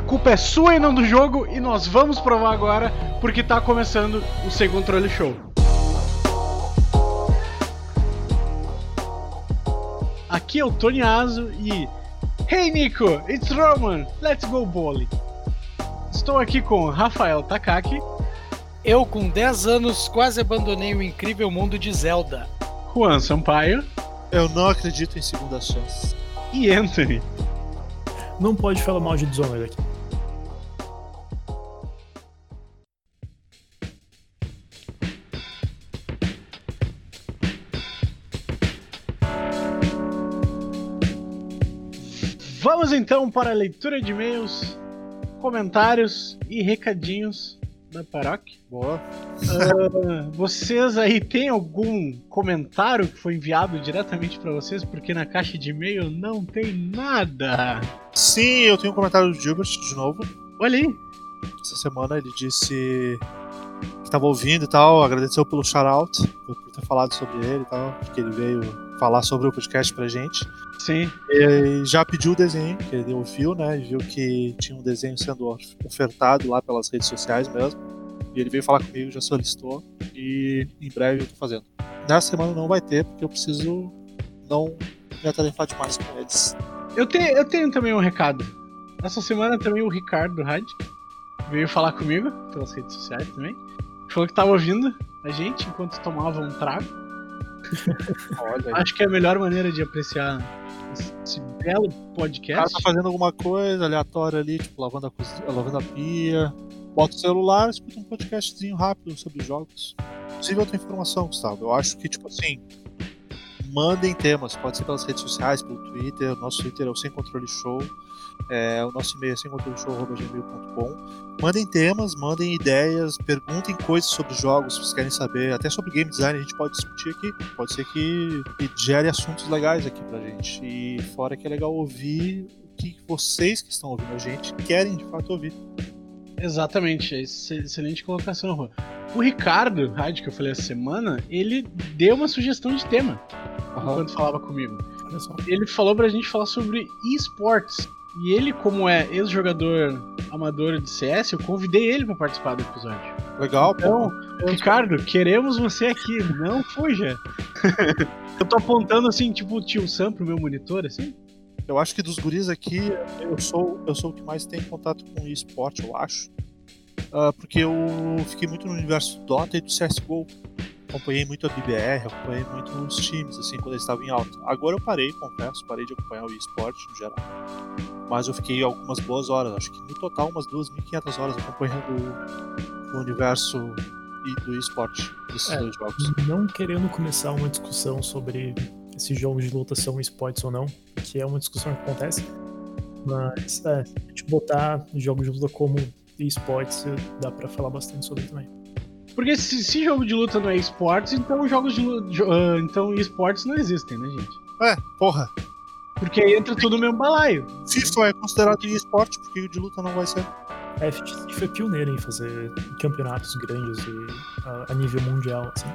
A culpa é sua e não do jogo, e nós vamos provar agora, porque tá começando o Sem Controle Show. Aqui é o Tony Aso e. Hey Nico, it's Roman, let's go bowling. Estou aqui com Rafael Takaki. Eu, com 10 anos, quase abandonei o incrível mundo de Zelda. Juan Sampaio. Eu não acredito em segunda chance. E Anthony. Não pode falar mal de Dishonored aqui. Então para a leitura de e-mails, comentários e recadinhos da paróquia. Boa. Uh, vocês aí têm algum comentário que foi enviado diretamente para vocês? Porque na caixa de e-mail não tem nada. Sim, eu tenho um comentário do Gilbert de novo. Olha aí. Essa semana ele disse estava ouvindo e tal, agradeceu pelo shout-out, por ter falado sobre ele e tal, porque ele veio falar sobre o podcast pra gente. Sim. E já pediu o desenho, que ele ouviu, né? E viu que tinha um desenho sendo ofertado lá pelas redes sociais mesmo. E ele veio falar comigo, já solicitou. E em breve eu tô fazendo. Nessa semana não vai ter, porque eu preciso não me atarefar demais com eles. Eu tenho, eu tenho também um recado. Essa semana também o Ricardo Rad veio falar comigo pelas redes sociais também. Falou que tava ouvindo a gente enquanto tomava um trago. Acho que é a melhor maneira de apreciar esse, belo O podcast. cara tá fazendo alguma coisa aleatória ali, tipo lavando a, cozinha, lavando a pia, bota o celular, escuta um podcastzinho rápido sobre jogos. Inclusive outra informação, Gustavo. Eu acho que, tipo assim, mandem temas, pode ser pelas redes sociais, pelo Twitter. O nosso Twitter é o Sem Controle Show. É, o nosso e-mail é semcontroleshow.gmail.com. Mandem temas, mandem ideias, perguntem coisas sobre jogos se vocês querem saber, até sobre game design a gente pode discutir aqui. Pode ser que, que gere assuntos legais aqui pra gente. E fora que é legal ouvir o que vocês que estão ouvindo a gente querem de fato ouvir. Exatamente, ex- excelente colocação, Juan. O Ricardo Rad, que eu falei essa semana, ele deu uma sugestão de tema enquanto falava comigo. Ele falou pra gente falar sobre esportes. E ele, como é ex-jogador amador de CS, eu convidei ele pra participar do episódio. Legal, Então, pô. Ricardo, queremos você aqui, não fuja. eu tô apontando assim, tipo o tio Sam pro meu monitor, assim. Eu acho que dos guris aqui, eu sou, eu sou o que mais tem contato com esporte, eu acho. Ah, porque eu fiquei muito no universo do Dota e do CSGO. Acompanhei muito a BBR, acompanhei muito os times, assim, quando eles estavam em alta. Agora eu parei, confesso, parei de acompanhar o esporte no geral. Mas eu fiquei algumas boas horas, acho que no total umas 2.500 horas acompanhando o universo e do esporte desses É. dois jogos. Não querendo começar uma discussão sobre esses jogos de luta são esportes ou não, que é uma discussão que acontece. Mas, é, se a gente botar jogos de luta como esportes, dá pra falar bastante sobre também. Porque se, se jogo de luta não é esportes, então jogos de luta. então esportes não existem, né, gente? É, porra, Porque aí entra tudo no mesmo balaio. FIFA é considerado esporte, porque o de luta não vai ser. A FTC foi pioneira em fazer campeonatos grandes e, a, a nível mundial, assim.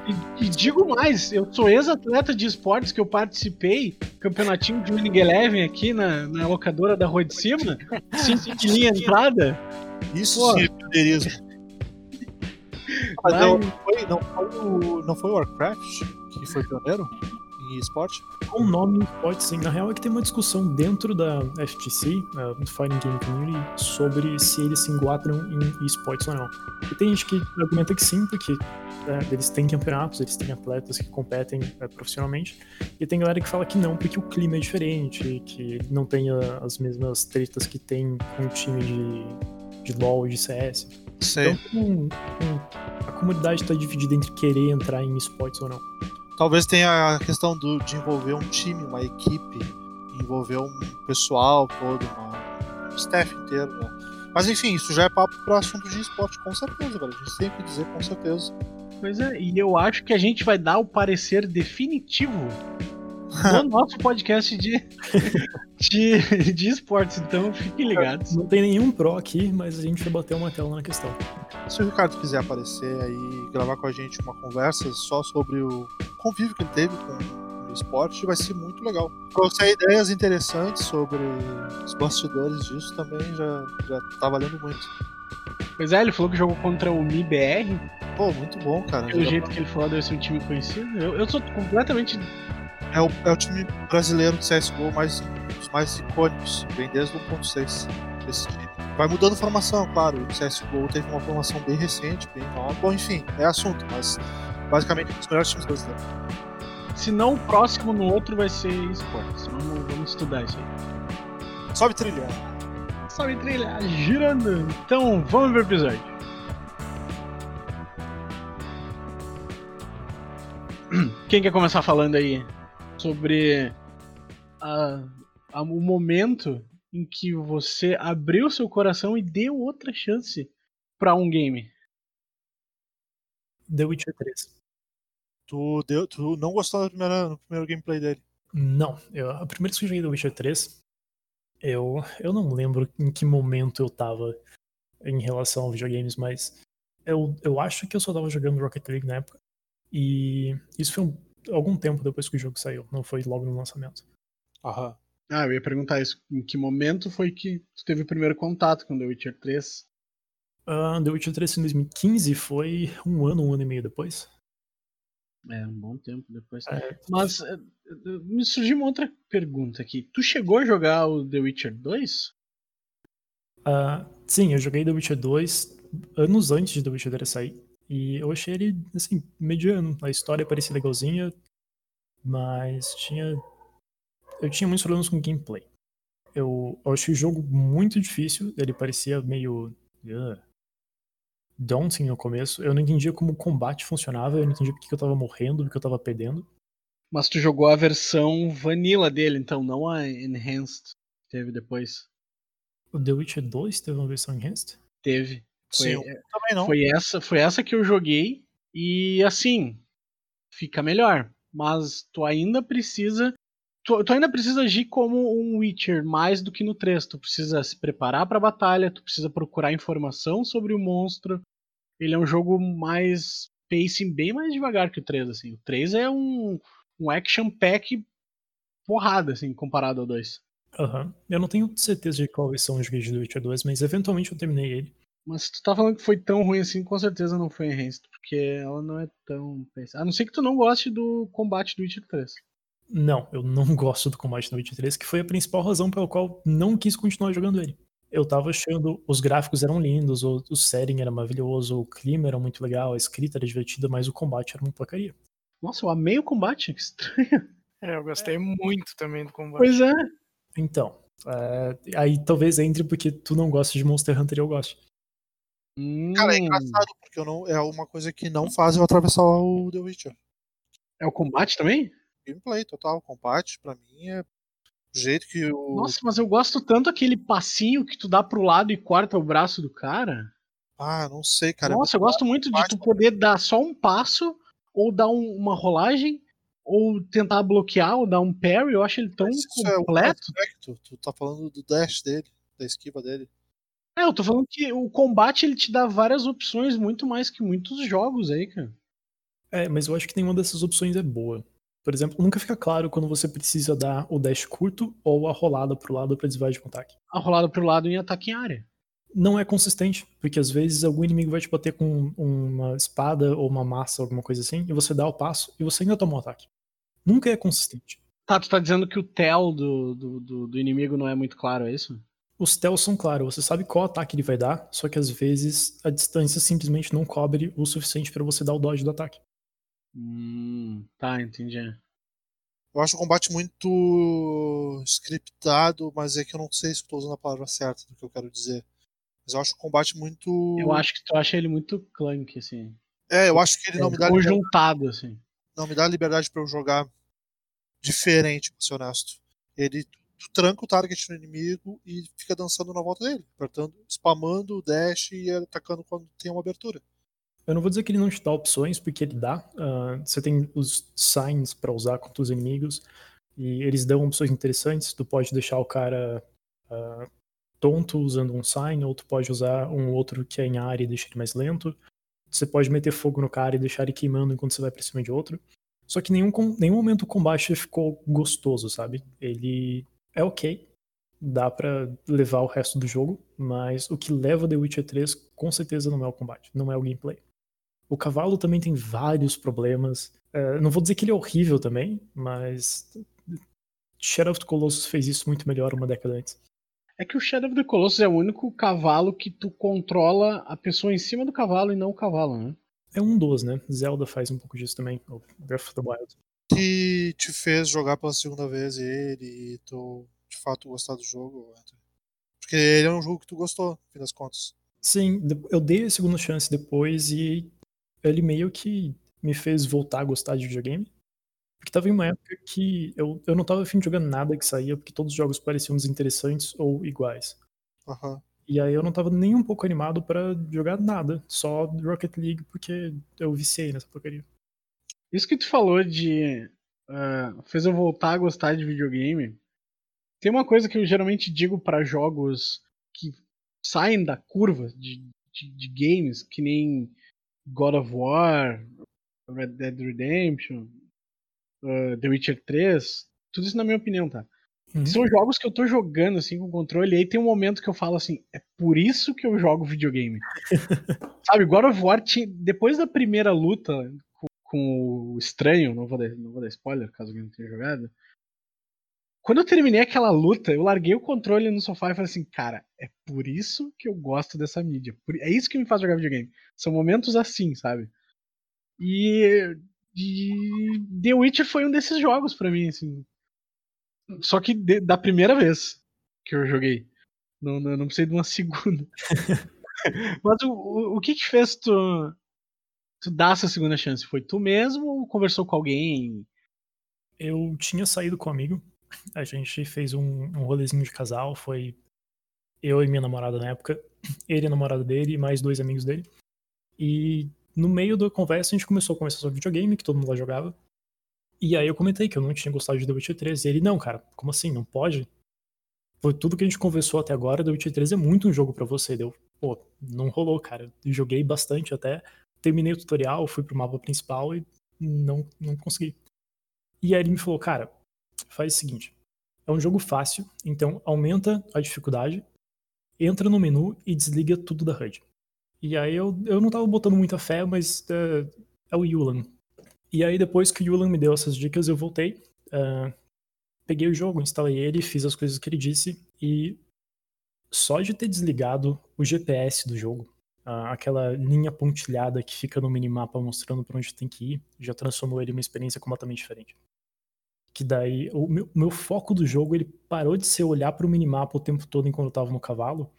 E, e digo mais, eu sou ex-atleta de esportes que eu participei, campeonatinho de Winning Eleven aqui na, na locadora da Rua de Cima, de linha entrada. Isso Pô. sim é pioneirismo. Mas não foi, não, foi o, não foi o Warcraft que foi pioneiro em esporte? Com o nome esportes, sim. Na real é que tem uma discussão dentro da FTC, uh, do Fighting Game Community, sobre se eles se enquadram em esportes ou não. E tem gente que argumenta que sim, porque né, eles têm campeonatos, eles têm atletas que competem eh, profissionalmente. E tem galera que fala que não, porque o clima é diferente, que não tem ah, as mesmas tretas que tem com o time de, de LoL e de CS. Sei. Então um- um- a comunidade está dividida entre querer entrar em esportes ou não. Talvez tenha a questão do, de envolver um time, uma equipe, envolver um pessoal todo, uma, um staff inteiro, né? Mas enfim, isso já é papo para assunto de esporte, com certeza, velho. A gente tem que dizer com certeza. Pois é, e eu acho que a gente vai dar o parecer definitivo no nosso podcast de, de, de esportes, então fiquem ligados. Não tem nenhum pro aqui, mas a gente vai bater uma tela na questão. Se o Ricardo quiser aparecer aí, gravar com a gente uma conversa só sobre o convívio que ele teve com o esporte vai ser muito legal. Trouxe ideias interessantes sobre os bastidores disso também já, já tá valendo muito. Pois é, ele falou que jogou contra o MIBR. Pô, muito bom, cara. Pelo jeito que ele falou, deve ser um time conhecido. Eu, eu sou completamente. É o, é o time brasileiro de CSGO mais, os mais icônicos, vem desde o 1.6. Esse time. Vai mudando formação, claro. O CSGO teve uma formação bem recente, bem nova. Bom, enfim, é assunto, mas basicamente um dos melhores times brasileiros. Se não o próximo no outro vai ser esportes. Vamos, vamos estudar isso aí. Sobe trilha. Sobe trilha, girando. Então, vamos ver o episódio. Quem quer começar falando aí sobre a, a, o momento em que você abriu seu coração e deu outra chance para um game? The Witcher 3. Tu, deu, tu não gostou do primeiro, do primeiro gameplay dele? Não, eu, a primeira vez que eu joguei The Witcher 3, eu, eu não lembro em que momento eu tava em relação aos videogames, mas eu, eu acho que eu só tava jogando Rocket League na época. E isso foi um, algum tempo depois que o jogo saiu, não foi logo no lançamento. Aham. Ah, eu ia perguntar isso. Em que momento foi que tu teve o primeiro contato com The Witcher 3? Uh, The Witcher 3 em 2015 foi um ano, um ano e meio depois. É, um bom tempo depois. É. Mas eh, me surgiu uma outra pergunta aqui. Tu chegou a jogar o The Witcher 2? Uh, sim, eu joguei The Witcher 2 anos antes de The Witcher 3 sair. E eu achei ele, assim, mediano. A história parecia legalzinha, mas tinha. Eu tinha muitos problemas com gameplay. Eu, eu achei o jogo muito difícil, ele parecia meio. Uh, daunting no começo. Eu não entendia como o combate funcionava, eu não entendia porque eu tava morrendo, porque eu tava perdendo. Mas tu jogou a versão vanilla dele, então, não a Enhanced que teve depois. O The Witcher 2 teve uma versão Enhanced? Teve. Foi, Sim, eu também não. foi essa, foi essa que eu joguei e assim, fica melhor, mas tu ainda precisa tu, tu ainda precisa agir como um Witcher mais do que no 3, tu precisa se preparar para a batalha, tu precisa procurar informação sobre o monstro. Ele é um jogo mais pacing bem mais devagar que o 3 assim. O 3 é um um action pack porrada assim comparado ao 2. Aham. Eu não tenho certeza de qual versão eu joguei de The Witcher 2, mas eventualmente eu terminei ele. Mas se tu tá falando que foi tão ruim assim, com certeza não foi enhanced, porque ela não é tão. A não ser que tu não goste do combate do Witcher 3. Não, eu não gosto do combate do Witcher 3, que foi a principal razão pela qual não quis continuar jogando ele. Eu tava achando, os gráficos eram lindos, o, o setting era maravilhoso, o clima era muito legal, a escrita era divertida, mas o combate era uma porcaria. Nossa, eu amei o combate, que estranho. É, eu gostei muito também do combate. Pois é. Então, é, aí talvez entre porque tu não gosta de Monster Hunter e eu gosto. Cara, é Hum, engraçado, porque eu não, é uma coisa que não faz eu atravessar o The Witcher. É o combate também? Gameplay total, combate, pra mim é do jeito que o. Nossa, mas eu gosto tanto aquele passinho que tu dá pro lado e corta o braço do cara. Ah, não sei, cara. é Nossa, eu gosto muito de tu poder dar só um passo, ou dar um- uma rolagem, ou tentar bloquear, ou dar um parry. Eu acho ele tão mas isso é o completo. aspecto. Tu tá falando do dash dele, da esquiva dele. É, eu tô falando que o combate ele te dá várias opções, muito mais que muitos jogos aí, cara. É, mas eu acho que nenhuma dessas opções é boa. Por exemplo, nunca fica claro quando você precisa dar o dash curto ou a rolada pro lado pra desviar de um ataque. A rolada pro lado em ataque em área. Não é consistente, porque às vezes algum inimigo vai te bater com uma espada ou uma massa, alguma coisa assim, e você dá o passo e você ainda toma o ataque. Nunca é consistente. Tá, tu tá dizendo que o tel do, do, do, do inimigo não é muito claro, é isso? Os tells são claros, você sabe qual ataque ele vai dar, só que às vezes a distância simplesmente não cobre o suficiente pra você dar o dodge do ataque. Hum, tá, entendi. Eu acho o combate muito scriptado, mas é que eu não sei se eu tô usando a palavra certa do que eu quero dizer. Mas eu acho o combate muito. Eu acho que tu acha ele muito clunk, assim. É, eu acho que ele não me dá liberdade, Conjuntado, assim. não me dá liberdade pra eu jogar diferente, pra ser honesto. Ele tu tranca o target no inimigo e fica dançando na volta dele, apertando, spamando o dash e atacando quando tem uma abertura. Eu não vou dizer que ele não te dá opções, porque ele dá. ah, você tem os signs pra usar contra os inimigos, e eles dão opções interessantes. Tu pode deixar o cara ah, tonto usando um sign, ou tu pode usar um outro que é em área e deixar ele mais lento. Você pode meter fogo no cara e deixar ele queimando enquanto você vai pra cima de outro. Só que nenhum, nenhum momento o combate ficou gostoso, sabe? Ele é ok, dá pra levar o resto do jogo, mas o que leva The Witcher 3 com certeza não é o combate, não é o gameplay. O cavalo também tem vários problemas. É, não vou dizer que ele é horrível também, mas Shadow of the Colossus fez isso muito melhor uma década antes. É que o Shadow of the Colossus é o único cavalo que tu controla a pessoa em cima do cavalo e não o cavalo, né? É um dos, né? Zelda faz um pouco disso também, Breath of the Wild. Que te fez jogar pela segunda vez ele e tu de fato gostar do jogo, Anthony? Porque ele é um jogo que tu gostou, no fim das contas. Sim, eu dei a segunda chance depois e ele meio que me fez voltar a gostar de videogame. Porque tava em uma época que eu, eu não tava afim de jogar nada que saía, porque todos os jogos pareciam desinteressantes ou iguais. Aham. E aí eu não tava nem um pouco animado pra jogar nada, só Rocket League, porque eu viciei nessa porcaria. Isso que tu falou de. ah, fez eu voltar a gostar de videogame. Tem uma coisa que eu geralmente digo pra jogos que saem da curva de, de, de games, que nem God of War, Red Dead Redemption, ah, The Witcher 3. Tudo isso na minha opinião, tá? Uhum. São jogos que eu tô jogando assim com controle, e aí tem um momento que eu falo assim, é por isso que eu jogo videogame. Sabe, God of War, depois da primeira luta com, o estranho, não vou, dar, não vou dar spoiler, caso alguém não tenha jogado. Quando eu terminei aquela luta, eu larguei o controle no sofá e falei assim, cara, é por isso que eu gosto dessa mídia. É isso que me faz jogar videogame. São momentos assim, sabe? E, e The Witcher foi um desses jogos pra mim, assim. Só que de- da primeira vez que eu joguei. Não, não, não precisei de uma segunda. Mas o, o, o que que fez tu, tu dar essa segunda chance? Foi tu mesmo ou conversou com alguém? Eu tinha saído com um amigo, a gente fez um, um rolezinho de casal, foi eu e minha namorada na época, ele a namorada dele e mais dois amigos dele. E no meio da conversa a gente começou a conversar sobre videogame, que todo mundo lá jogava. E aí eu comentei que eu não tinha gostado de The Witcher 3. E ele, não, cara, como assim? Não pode? Foi tudo que a gente conversou até agora, The Witcher 3 é muito um jogo pra você. Deu, pô, não rolou, cara. Eu joguei bastante até, terminei o tutorial, fui pro mapa principal e não, não consegui. E aí ele me falou, cara, faz o seguinte, é um jogo fácil, então aumenta a dificuldade, entra no menu e desliga tudo da HUD. E aí eu, eu não tava botando muita fé, mas é, é o Yulan. E aí depois que o Yulan me deu essas dicas, eu voltei, ah, peguei o jogo, instalei ele, fiz as coisas que ele disse e só de ter desligado o GPS do jogo, aquela linha pontilhada que fica no minimapa mostrando pra onde tem que ir, já transformou ele em uma experiência completamente diferente. Que daí, o meu, o meu foco do jogo, ele parou de ser olhar pro minimapa o tempo todo enquanto eu tava no cavalo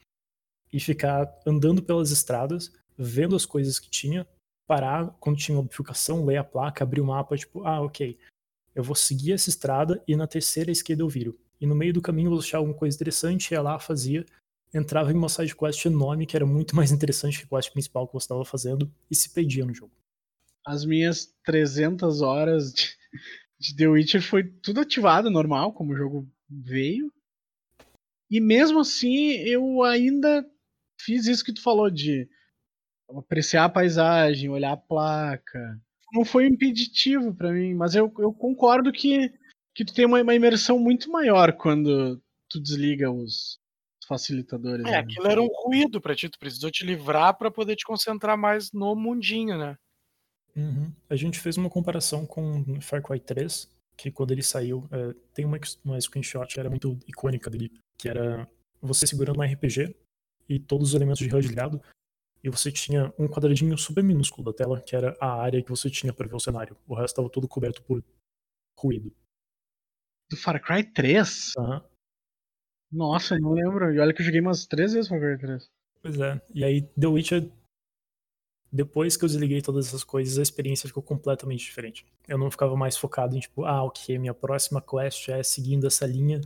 e ficar andando pelas estradas, vendo as coisas que tinha, parar quando tinha bifurcação, ler a placa, abrir o mapa, tipo, ah, ok, eu vou seguir essa estrada e na terceira esquerda eu viro. E no meio do caminho eu vou achar alguma coisa interessante, ia lá, fazia, entrava em uma side quest enorme que era muito mais interessante que a quest principal que você estava fazendo e se perdia no jogo. As minhas 300 horas de, de The Witcher foi tudo ativado, normal, como o jogo veio. E mesmo assim, eu ainda fiz isso que tu falou de apreciar a paisagem, olhar a placa. Não foi impeditivo pra mim, mas eu, eu concordo que, que tu tem uma, uma imersão muito maior quando tu desliga os facilitadores. É, né? aquilo era um ruído pra ti, tu precisou te livrar pra poder te concentrar mais no mundinho, né? Uhum. A gente fez uma comparação com Far Cry 3, que quando ele saiu, é, tem uma, uma screenshot que era muito icônica dele, que era você segurando um RPG e todos os elementos de HUD ligado, e você tinha um quadradinho super minúsculo da tela, que era a área que você tinha para ver o cenário. O resto estava todo coberto por ruído. Do Far Cry 3? Aham. Nossa, eu não lembro. E olha que eu joguei umas três vezes Far Cry 3. Pois é. E aí, The Witcher, depois que eu desliguei todas essas coisas, a experiência ficou completamente diferente. Eu não ficava mais focado em, tipo, ah, ok, minha próxima quest é seguindo essa linha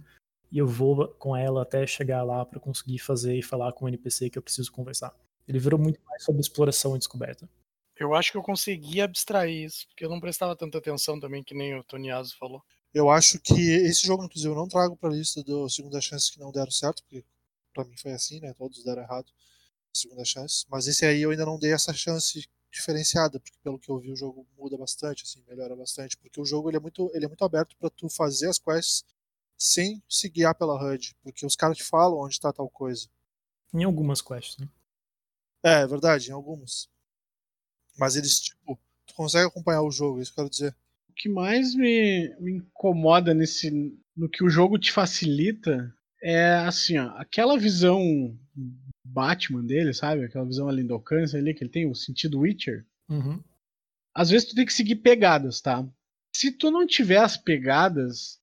e eu vou com ela até chegar lá para conseguir fazer e falar com o NPC que eu preciso conversar. Ele virou muito mais sobre exploração e descoberta. Eu acho que eu consegui abstrair isso, porque eu não prestava tanta atenção também, que nem o Tony Aso falou. Eu acho que esse jogo, inclusive, eu não trago pra lista do Segunda Chance que não deram certo, porque pra mim foi assim, né? Todos deram errado. Segunda chance. Mas esse aí eu ainda não dei essa chance diferenciada, porque pelo que eu vi o jogo muda bastante, assim, melhora bastante, porque o jogo ele é muito, ele é muito aberto para tu fazer as quests sem se guiar pela HUD, porque os caras te falam onde está tal coisa. Em algumas quests, né? É, é verdade, em algumas. Mas eles, tipo, tu consegue acompanhar o jogo, é isso que eu quero dizer. O que mais me, me incomoda nesse. no que o jogo te facilita é assim, ó, aquela visão Batman dele, sabe? Aquela visão além do alcance ali, que ele tem o sentido Witcher. Uhum. Às vezes tu tem que seguir pegadas, tá? Se tu não tiver as pegadas,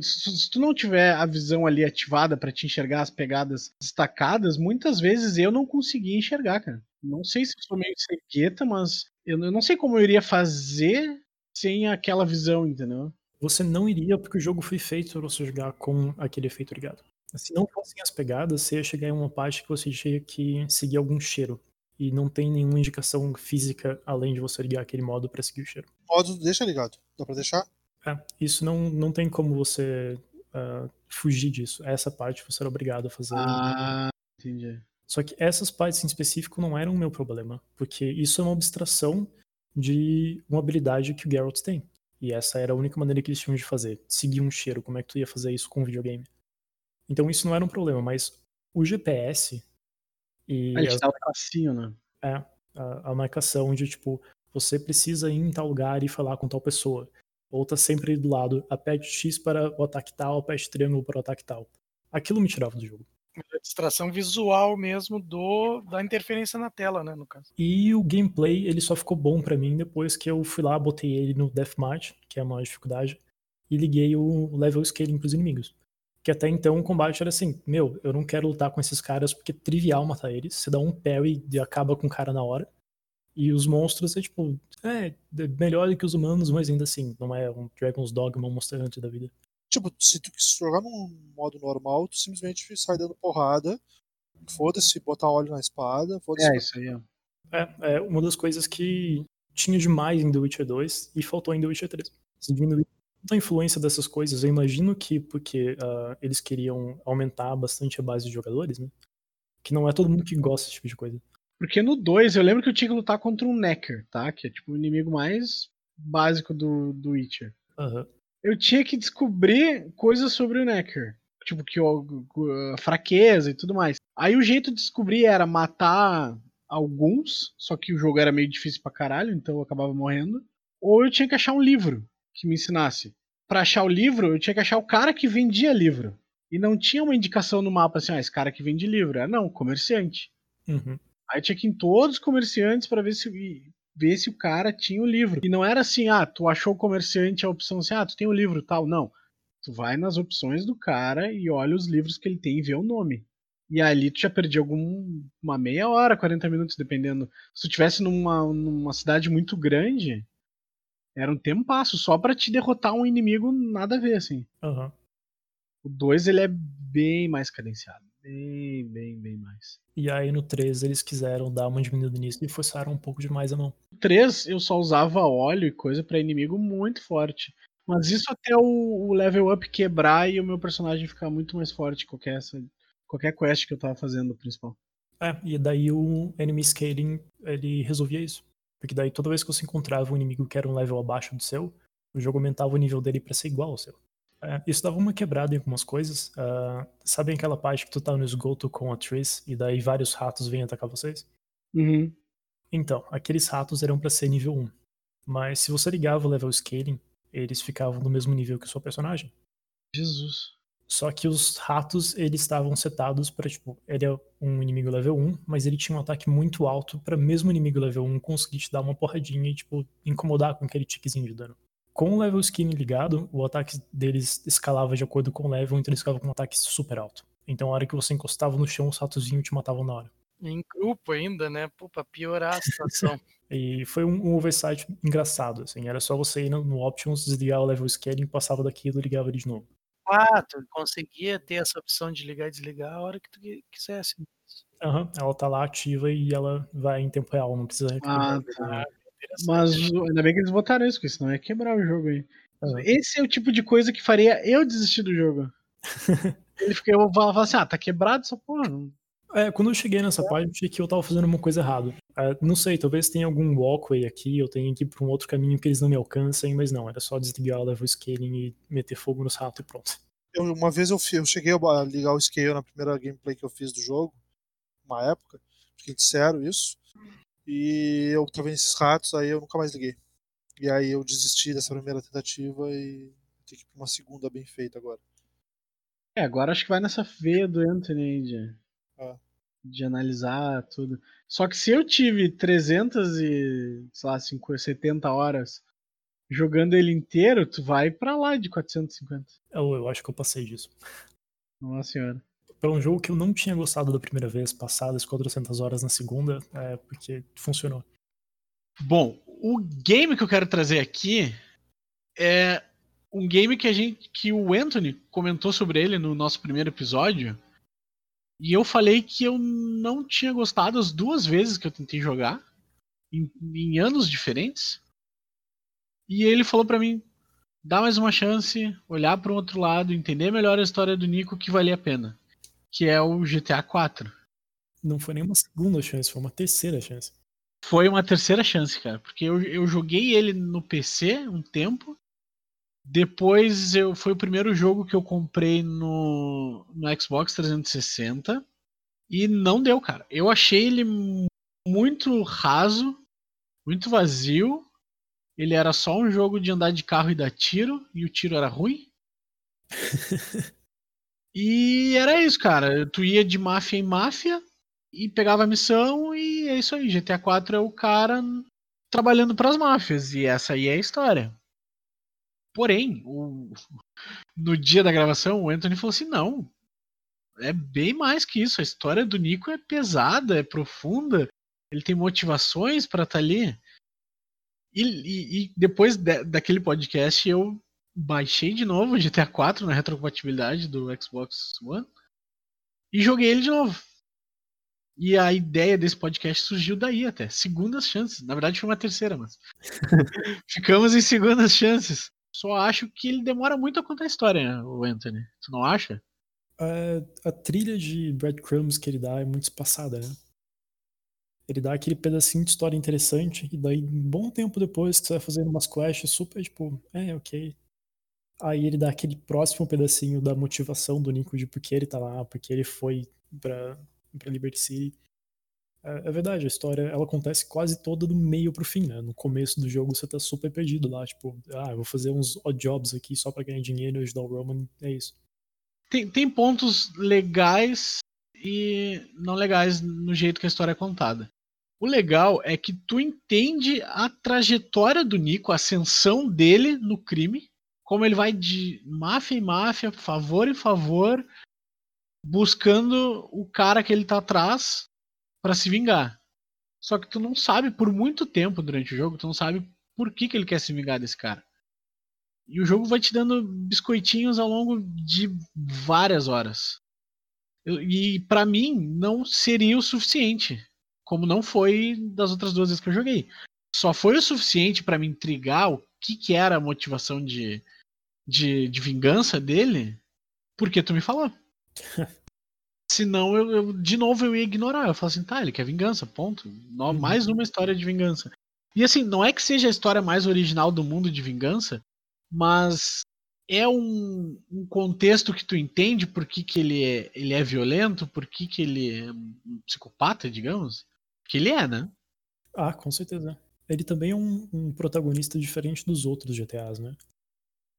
se tu não tiver a visão ali ativada para te enxergar as pegadas destacadas, muitas vezes eu não conseguia enxergar, cara. Não sei se eu sou meio cegueta, mas eu não sei como eu iria fazer sem aquela visão, entendeu? Você não iria porque o jogo foi feito para você jogar com aquele efeito ligado. Se não fossem as pegadas, você ia chegar em uma parte que você tinha que seguir algum cheiro. E não tem nenhuma indicação física além de você ligar aquele modo para seguir o cheiro. Modo deixa ligado. Dá pra deixar? É, isso não, não tem como você uh, fugir disso. Essa parte você era obrigado a fazer. Ah, entendi. Só que essas partes em específico não eram o meu problema, porque isso é uma abstração de uma habilidade que o Geralt tem. E essa era a única maneira que eles tinham de fazer. Seguir um cheiro. Como é que tu ia fazer isso com um videogame? Então isso não era um problema, mas o GPS e. Ah, ele te dá o tracinho, né? É, a, a marcação de tipo, você precisa ir em tal lugar e falar com tal pessoa. Ou tá sempre do lado, aperte X para o ataque tal, aperte triângulo para o ataque tal. Aquilo me tirava do jogo. Distração visual mesmo do da interferência na tela, né, no caso. E o gameplay, ele só ficou bom para mim depois que eu fui lá, botei ele no Deathmatch, que é a maior dificuldade, e liguei o level scaling pros inimigos. Que até então o combate era assim, meu, eu não quero lutar com esses caras porque é trivial matar eles. Você dá um parry e acaba com o cara na hora. E os monstros é tipo, é, é melhor do que os humanos, mas ainda assim, não é um Dragon's Dogma, um Hunter da vida. Tipo, se tu jogar num modo normal, tu simplesmente sai dando porrada, foda-se, botar óleo na espada, foda-se. É, isso aí, ó. É, é uma das coisas que tinha demais em The Witcher 2 e faltou em The Witcher 3. Se diminuir a influência dessas coisas, eu imagino que porque uh, eles queriam aumentar bastante a base de jogadores, né? Que não é todo mundo que gosta desse tipo de coisa. Porque no 2 eu lembro que eu tinha que lutar contra um Necker, tá? Que é tipo o inimigo mais básico do, do Witcher. Uhum. Eu tinha que descobrir coisas sobre o Necker. Tipo, que a fraqueza e tudo mais. Aí o jeito de descobrir era matar alguns, só que o jogo era meio difícil pra caralho, então eu acabava morrendo. Ou eu tinha que achar um livro que me ensinasse. Para achar o livro, eu tinha que achar o cara que vendia livro. E não tinha uma indicação no mapa assim, ah, esse cara que vende livro. Era não, comerciante. Uhum. Aí tinha que ir em todos os comerciantes para ver se ver se o cara tinha o livro. E não era assim, ah, tu achou o comerciante a opção assim, ah, tu tem o livro tal. Não. Tu vai nas opções do cara e olha os livros que ele tem e vê o nome. E ali tu já perdia algum, uma meia hora, 40 minutos, dependendo. Se tu tivesse numa, numa cidade muito grande, era um tempo passo só para te derrotar um inimigo nada a ver, assim. Uhum. O 2 ele é bem mais cadenciado. Bem, bem, bem mais. E aí no 3 eles quiseram dar uma diminuída nisso e forçaram um pouco demais a mão. No 3 eu só usava óleo e coisa para inimigo muito forte. Mas isso até o, o, level up quebrar e o meu personagem ficar muito mais forte qualquer, essa, qualquer quest que eu tava fazendo principal. É, e daí o enemy scaling ele resolvia isso. Porque daí toda vez que você encontrava um inimigo que era um level abaixo do seu, o jogo aumentava o nível dele para ser igual ao seu. É, isso dava uma quebrada em algumas coisas. Uh, sabe aquela parte que tu tá no esgoto com a Triss e daí vários ratos vêm atacar vocês? Uhum. Então, aqueles ratos eram para ser nível 1. Mas se você ligava o level scaling, eles ficavam no mesmo nível que o seu personagem. Jesus. Só que os ratos, eles estavam setados para tipo, ele é um inimigo level 1, mas ele tinha um ataque muito alto para mesmo inimigo level 1 conseguir te dar uma porradinha e, tipo, incomodar com aquele tiquezinho de dano. Com o level skin ligado, o ataque deles escalava de acordo com o level, então eles ficavam com um ataque super alto. Então, a hora que você encostava no chão, os ratozinhos te matavam na hora. Em grupo ainda, né? Pô, pra piorar a situação. e foi um, um, oversight engraçado, assim. Era só você ir no, no Options, desligar o level scaling, passava daquilo e ligava ele de novo. Ah, tu conseguia ter essa opção de ligar e desligar a hora que tu quisesse. Aham, uhum, ela tá lá ativa e ela vai em tempo real, não precisa Ah, tá. Mas ainda bem que eles botaram isso, porque senão ia quebrar o jogo aí. Uhum. Esse é o tipo de coisa que faria eu desistir do jogo. Ele fica, eu falava assim, ah, tá quebrado essa porra. É, quando eu cheguei nessa página, eu achei que eu tava fazendo uma coisa errada. É, não sei, talvez tenha algum walkway aqui, eu tenha que ir pra um outro caminho que eles não me alcancem, mas não, era só desligar o level scaling e meter fogo nos ratos e pronto. Eu, uma vez eu, eu cheguei a ligar o scale na primeira gameplay que eu fiz do jogo, uma época, acho que disseram isso, e eu tava nesses ratos, aí eu nunca mais liguei. E aí eu desisti dessa primeira tentativa e tenho que ir pra uma segunda bem feita agora. É, agora acho que vai nessa veia do Anthony de, É. de analisar tudo. Só que se eu tive 300 e, sei lá, 50, 70 horas jogando ele inteiro, tu vai pra lá de 450. Eu, eu acho que eu passei disso. Nossa senhora. Pra um jogo que eu não tinha gostado da primeira vez, passadas 400 horas na segunda, é porque funcionou. Bom, o game que eu quero trazer aqui é um game que a gente que o Anthony comentou sobre ele no nosso primeiro episódio. E eu falei que eu não tinha gostado as duas vezes que eu tentei jogar em, em anos diferentes. E ele falou pra mim dar mais uma chance, olhar para um outro lado, entender melhor a história do Nico que valia a pena, que é o GTA 4. Não foi nem uma segunda chance, foi uma terceira chance. Foi uma terceira chance, cara, porque eu, eu joguei ele no PC um tempo. Depois eu foi o primeiro jogo que eu comprei no, no Xbox 360 e não deu, cara. Eu achei ele mu- muito raso, muito vazio. Ele era só um jogo de andar de carro e dar tiro, e o tiro era ruim. e era isso, cara. Tu ia de máfia em máfia e pegava a missão e é isso aí. GTA 4 é o cara trabalhando para as máfias e essa aí é a história. Porém, o- no dia da gravação, o Anthony falou assim: não, é bem mais que isso. A história do Nico é pesada, é profunda. Ele tem motivações para estar ali. E, e- e depois da- daquele podcast, eu baixei de novo o GTA 4 na retrocompatibilidade do Xbox One e joguei ele de novo. E a ideia desse podcast surgiu daí até. Segundas chances. Na verdade, foi uma terceira, mas. Ficamos em segundas chances. Só acho que ele demora muito a contar a história, né, o Anthony. Tu não acha? A, a trilha de breadcrumbs que ele dá é muito espaçada, né? Ele dá aquele pedacinho de história interessante, e daí, um bom tempo depois que você vai fazendo umas quests super, tipo, é, ok. Aí ele dá aquele próximo pedacinho da motivação do Nico de por que ele tá lá, porque ele foi pra, pra Liberty City. É, é verdade, a história ela acontece quase toda do meio pro fim, né? No começo do jogo você tá super perdido lá, tipo, ah, eu vou fazer uns odd jobs aqui só pra ganhar dinheiro e ajudar o Roman, é isso. Tem, tem pontos legais e não legais no jeito que a história é contada. O legal é que tu entende a trajetória do Nico, a ascensão dele no crime, como ele vai de máfia em máfia, favor em favor, buscando o cara que ele tá atrás pra se vingar. Só que tu não sabe por muito tempo durante o jogo, tu não sabe por que, que ele quer se vingar desse cara. E o jogo vai te dando biscoitinhos ao longo de várias horas. E pra mim não seria o suficiente, como não foi das outras duas vezes que eu joguei. Só foi o suficiente pra me intrigar o que, que era a motivação de, de, de vingança dele, porque tu me falou. Senão eu, eu- de novo eu ia ignorar. Eu falo assim, tá, ele quer vingança, ponto. Uhum. Mais uma história de vingança. E assim, não é que seja a história mais original do mundo de vingança, mas é um, um contexto que tu entende por que, que ele, é, ele é violento, por que, que ele é um psicopata, digamos. Que ele é, né? Ah, com certeza. Ele também é um, um protagonista diferente dos outros GTAs, né?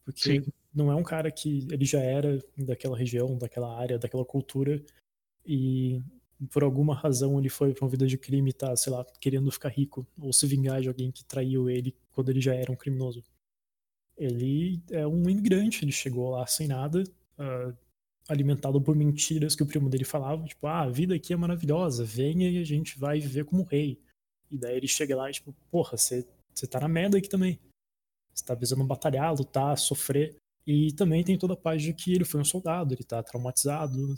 Porque Sim. não é um cara que ele já era daquela região, daquela área, daquela cultura e por alguma razão ele foi pra uma vida de crime tá, sei lá, querendo ficar rico ou se vingar de alguém que traiu ele quando ele já era um criminoso. Ele é um imigrante, ele chegou lá sem nada, ah, alimentado por mentiras que o primo dele falava, tipo, ah, a vida aqui é maravilhosa, venha e a gente vai viver como rei. E daí ele chega lá e tipo, porra, você tá na merda aqui também. Você tá visando batalhar, lutar, sofrer. E também tem toda a parte de que ele foi um soldado, ele tá traumatizado.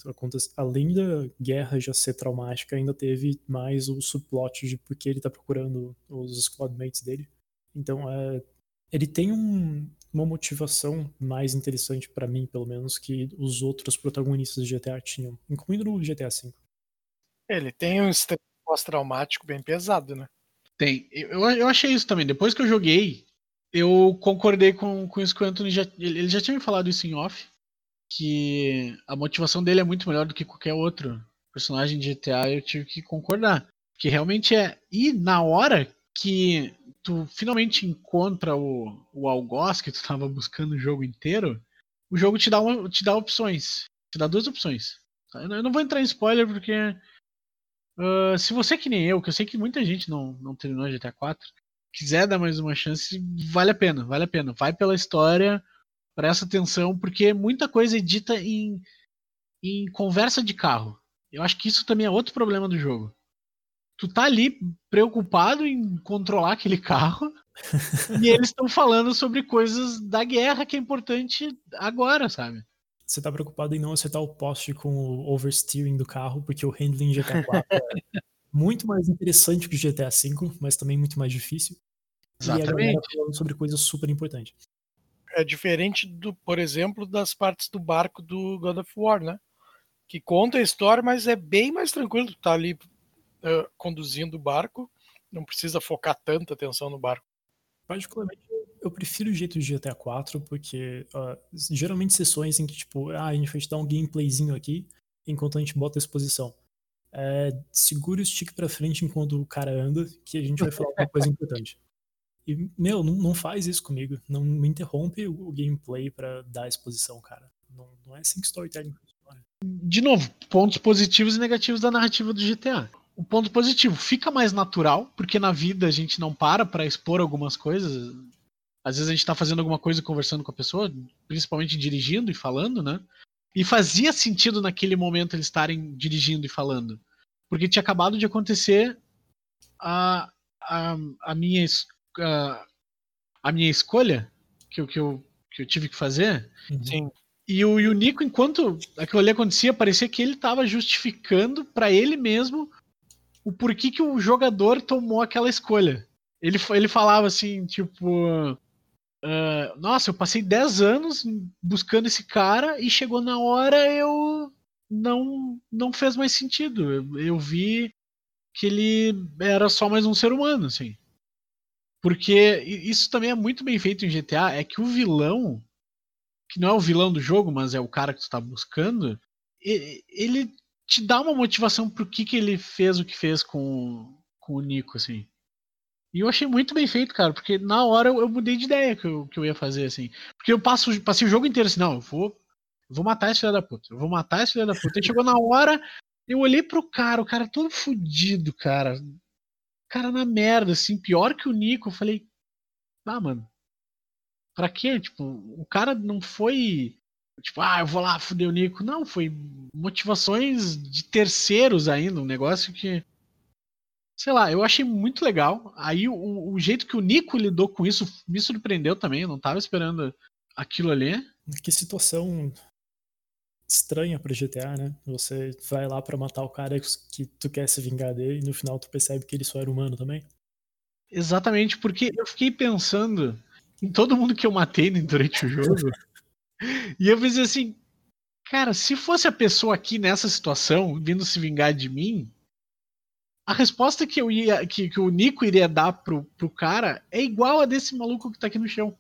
Além da guerra já ser traumática, ainda teve mais o subplot de porque ele tá procurando os squadmates dele. Então, é, ele tem um- uma motivação mais interessante pra mim, pelo menos, que os outros protagonistas de GTA tinham, incluindo no GTA V. Ele tem um estresse pós-traumático bem pesado, né? Tem. Eu, eu achei isso também. Depois que eu joguei, eu concordei com, com isso que o Anthony já. Ele já tinha me falado isso em off. Que a motivação dele é muito melhor do que qualquer outro personagem de GTA. Eu tive que concordar. Que realmente é. E na hora que tu finalmente encontra o, o algoz que tu estava buscando o jogo inteiro, o jogo te dá, uma, te dá opções. Te dá duas opções. Eu não vou entrar em spoiler porque. Uh, se você que nem eu, que eu sei que muita gente não, não terminou GTA 4, quiser dar mais uma chance, vale a pena, vale a pena. Vai pela história, presta atenção, porque muita coisa é dita em, em conversa de carro. Eu acho que isso também é outro problema do jogo. Tu tá ali preocupado em controlar aquele carro e eles estão falando sobre coisas da guerra que é importante agora, sabe? Você tá preocupado em não acertar o poste com o oversteering do carro, porque o handling GTA 4 é muito mais interessante que o GTA V, mas também muito mais difícil. Exatamente. E falando sobre coisas super importantes. É diferente do, por exemplo, das partes do barco do God of War, né? Que conta a história, mas é bem mais tranquilo. Tu tá ali uh, conduzindo o barco, não precisa focar tanta atenção no barco. Particularmente, eu prefiro o jeito de GTA 4, porque uh, geralmente sessões em que, tipo, ah, a gente vai te dar um gameplayzinho aqui, enquanto a gente bota a exposição. É, segure o stick pra frente enquanto o cara anda, que a gente vai falar uma coisa importante. E, meu, não, não, faz isso comigo. Não me interrompe o, o gameplay para dar exposição, cara. Não, não é assim que storytelling funciona. De novo, pontos positivos e negativos da narrativa do GTA. O ponto positivo, fica mais natural, porque na vida a gente não para para expor algumas coisas. Às vezes a gente tá fazendo alguma coisa conversando com a pessoa, principalmente dirigindo e falando, né? E fazia sentido naquele momento eles estarem dirigindo e falando. Porque tinha acabado de acontecer a, a, a, minha, a, a minha escolha que eu, que, eu, que eu tive que fazer. Uhum. Sim. E o, e o Nico, enquanto aquilo ali acontecia, parecia que ele estava justificando para ele mesmo o porquê que o jogador tomou aquela escolha. Ele, ele falava assim, tipo. Uh, nossa, eu passei 10 anos buscando esse cara e chegou na hora eu não não fez mais sentido. Eu, eu, vi que ele era só mais um ser humano, assim. Porque isso também é muito bem feito em GTA, é que o vilão, que não é o vilão do jogo, mas é o cara que tu tá buscando, ele te dá uma motivação pro que, que ele fez o que fez com, com o Nico, assim. E eu achei muito bem feito, cara, porque na hora eu, eu mudei de ideia que eu, que eu ia fazer, assim. Porque eu passo, passei o jogo inteiro assim, não, eu vou, vou matar esse filho da puta, eu vou matar esse filho da puta. E chegou na hora, eu olhei pro cara, o cara todo fudido, cara. Cara na merda, assim, pior que o Nico. Eu falei, ah, mano, pra quê? Tipo, o cara não foi. Tipo, ah, eu vou lá fuder o Nico. Não, foi motivações de terceiros ainda, um negócio que sei lá, eu achei muito legal. Aí o, o, jeito que o Nico lidou com isso me surpreendeu também. Eu não tava esperando aquilo ali. Que situação estranha para GTA, né? Você vai lá para matar o cara que tu quer se vingar dele e no final tu percebe que ele só era humano também. Exatamente, porque eu fiquei pensando em todo mundo que eu matei durante o jogo. e eu pensei assim, cara, se fosse a pessoa aqui nessa situação, vindo se vingar de mim, a resposta que eu ia. Que, que o Nico iria dar pro, pro cara é igual a desse maluco que tá aqui no chão.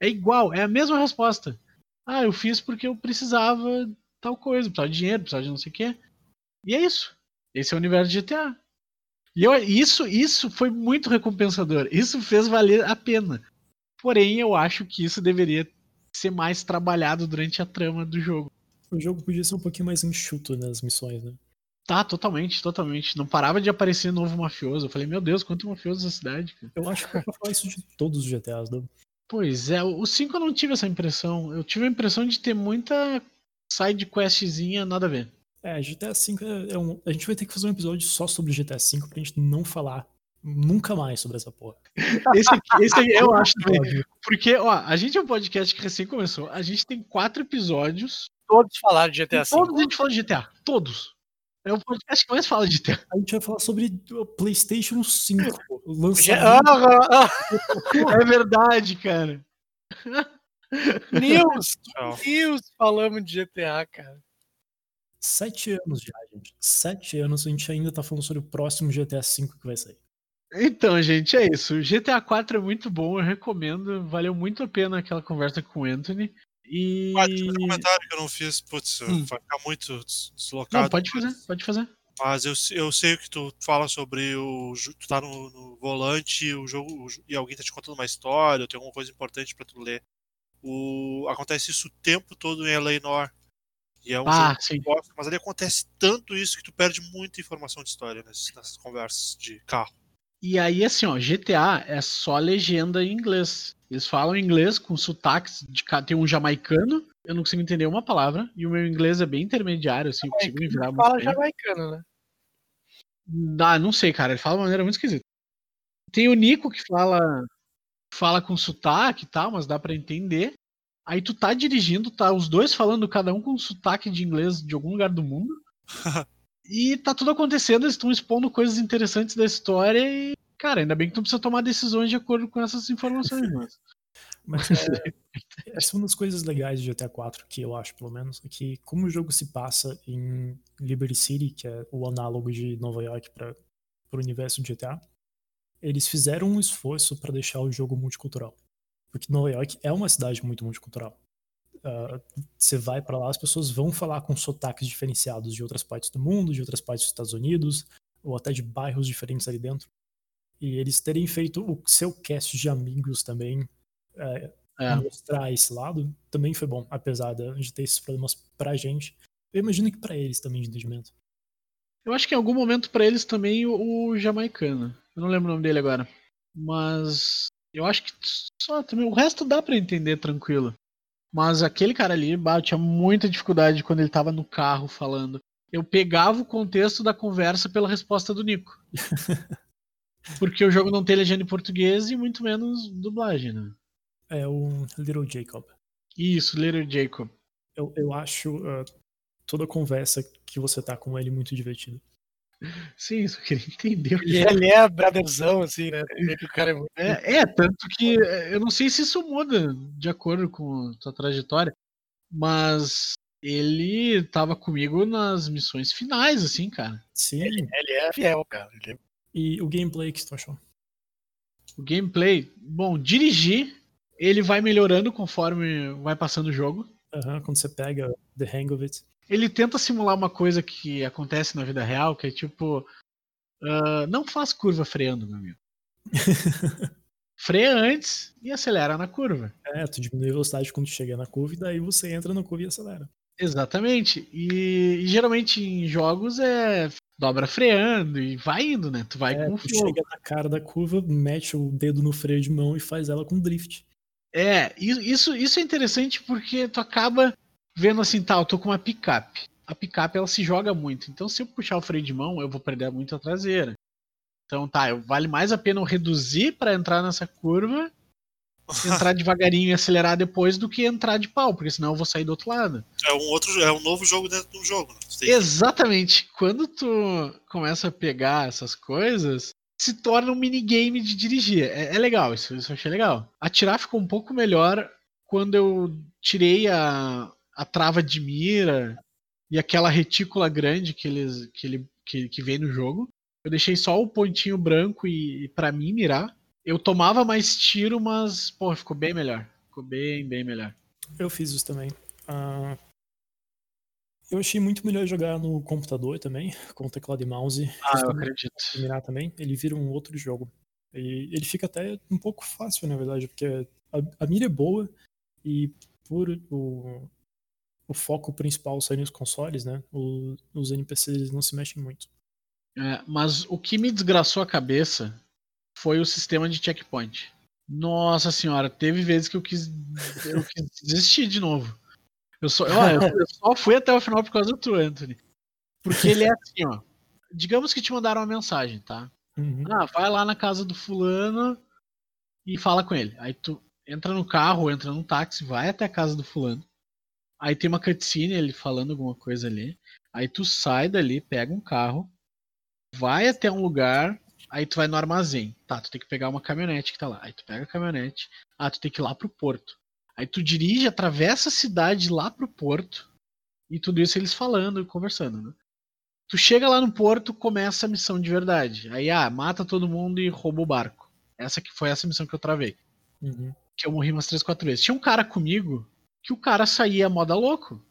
É igual, é a mesma resposta. Ah, eu fiz porque eu precisava tal coisa, precisava de dinheiro, precisava de não sei o quê. E é isso. Esse é o universo de GTA. E eu, isso, isso foi muito recompensador. Isso fez valer a pena. Porém, eu acho que isso deveria ser mais trabalhado durante a trama do jogo. O jogo podia ser um pouquinho mais enxuto nas missões, né? Tá, totalmente, totalmente. Não parava de aparecer novo mafioso. Eu falei, meu Deus, quanto mafioso nessa cidade, cara. Eu acho que é pra falar isso de todos os GTAs, não? Pois é, o 5 eu não tive essa impressão. Eu tive a impressão de ter muita side questzinha, nada a ver. É, GTA V é, é um. A gente vai ter que fazer um episódio só sobre GTA V pra gente não falar nunca mais sobre essa porra. Esse aqui, esse aí eu acho também. Porque, ó, a gente é um podcast que recém começou. A gente tem quatro episódios. Todos falaram de GTA V. Todos a gente fala de GTA. Todos. É o podcast que mais fala de GTA. A gente vai falar sobre o PlayStation 5. lançamento. é verdade, cara. News! News falamos de GTA, cara. Sete anos já, gente. Sete anos, a gente ainda tá falando sobre o próximo GTA V que vai sair. Então, gente, é isso. O GTA 4 é muito bom, eu recomendo. Valeu muito a pena aquela conversa com o Anthony. E. Ah, um comentário que eu não fiz, putz, Hum. vai ficar muito des- deslocado. Não, pode fazer, pode fazer. Mas eu, eu sei o que tu fala sobre o. Tu tá no, no volante o jogo, o e alguém tá te contando uma história, ou tem alguma coisa importante pra tu ler. O, acontece isso o tempo todo em Eleanor. E é um Ah, jogo que sim. gosto, mas ali acontece tanto isso que tu perde muita informação de história nessas, nessas conversas de carro. E aí, assim, ó, GTA é só legenda em inglês. Eles falam inglês com sotaques de tem um jamaicano, eu não consigo entender uma palavra, e o meu inglês é bem intermediário, assim, eu consigo me virar muito Fala bem. jamaicano, né? Ah, não sei, cara, ele fala de uma maneira muito esquisita. Tem o Nico que fala fala com sotaque e tal, mas dá pra entender. Aí tu tá dirigindo, tá os dois falando cada um com sotaque de inglês de algum lugar do mundo. e tá tudo acontecendo, eles estão expondo coisas interessantes da história e, cara, ainda bem que tu precisa tomar decisões de acordo com essas informações, mas Mas é, essa é uma das coisas legais de GTA 4, que eu acho, pelo menos, é que como o jogo se passa em Liberty City, que é o análogo de Nova York para o universo de GTA, eles fizeram um esforço para deixar o jogo multicultural. Porque Nova York é uma cidade muito multicultural. Você vai para lá, as pessoas vão falar com sotaques diferenciados de outras partes do mundo, de outras partes dos Estados Unidos, ou até de bairros diferentes ali dentro. E eles terem feito o seu cast de amigos também, é, é. mostrar esse lado, também foi bom, apesar de ter esses problemas pra gente. Eu imagino que pra eles também de entendimento. Eu acho que em algum momento pra eles também o, o jamaicano. Eu não lembro o nome dele agora. Mas eu acho que só também. O resto dá pra entender tranquilo. Mas aquele cara ali, bah, tinha muita dificuldade quando ele tava no carro falando. Eu pegava o contexto da conversa pela resposta do Nico. Porque o jogo não tem legenda em português e muito menos dublagem, né? É o Little Jacob. Isso, Little Jacob. Eu, eu acho ah, toda a conversa que você tá com ele muito divertida. Sim, só queria entender. o que E ele é brotherzão, assim, né? O cara é muito. É, é, tanto que é, eu não sei se isso muda de acordo com a tua trajetória, mas ele tava comigo nas missões finais, assim, cara. Sim, Ele é fiel, cara. Ele é- e o gameplay que tu achou? O gameplay, bom, dirigir, ele vai melhorando conforme vai passando o jogo. Aham, quando você pega the hang of it. Ele tenta simular uma coisa que acontece na vida real, que é tipo. ah, não faz curva freando, meu amigo. Freia antes e acelera na curva. É, tu diminui a velocidade quando chega na curva e daí você entra na curva e acelera. Exatamente. E, e geralmente em jogos é dobra freando e vai indo, né? Tu vai É, com tu flow. chega na cara da curva, mete o dedo no freio de mão e faz ela com drift. É, isso, isso é interessante porque tu acaba vendo assim, tá, eu tô com uma picape. A picape ela se joga muito. Então se eu puxar o freio de mão, eu vou perder muito a traseira. Então tá, eu- vale mais a pena eu reduzir pra entrar nessa curva, entrar devagarinho e acelerar depois do que entrar de pau, porque senão eu vou sair do outro lado. É um outro, é um novo jogo dentro de um jogo. Né? Tem Exatamente. Quando tu começa a pegar essas coisas, se torna um minigame de dirigir. É, é legal, isso, isso eu achei legal. Atirar ficou um pouco melhor quando eu tirei a, a trava de mira e aquela retícula grande que, eles, que, ele, que, que vem no jogo. Eu deixei só o pontinho branco e, e para mim mirar. Eu tomava mais tiro, mas, pô, ficou bem melhor. Ficou bem, bem melhor. Eu fiz isso também. Ah, eu achei muito melhor jogar no computador também, com teclado e mouse. Ah, eu acredito. mirar também, ele vira um outro jogo. E ele fica até um pouco fácil, na verdade, porque a, a mira é boa e por o, o foco principal sair nos consoles, né? o- os NPCs não se mexem muito. É, mas o que me desgraçou a cabeça foi o sistema de checkpoint. Nossa senhora, teve vezes que eu quis, eu quis desistir de novo. Eu só, ó, eu, eu só fui até o final por causa do tu, Anthony. Porque ele é assim, ó. Digamos que te mandaram uma mensagem, tá? Uhum. Ah, vai lá na casa do fulano e fala com ele. Aí tu entra no carro, entra num táxi, vai até a casa do fulano. Aí tem uma cutscene, ele falando alguma coisa ali. Aí tu sai dali, pega um carro, vai até um lugar, aí tu vai no armazém. Tá, tu tem que pegar uma caminhonete que tá lá. Aí tu pega a caminhonete, ah, tu tem que ir lá pro porto. Aí tu dirige, atravessa a cidade lá pro porto E tudo isso eles falando e conversando, né? Tu chega lá no porto, começa a missão de verdade. Aí, ah, mata todo mundo e rouba o barco. Essa que foi essa missão que eu travei. Uhum. Que eu morri umas 3, 4 vezes. Tinha um cara comigo que o cara saía moda louco.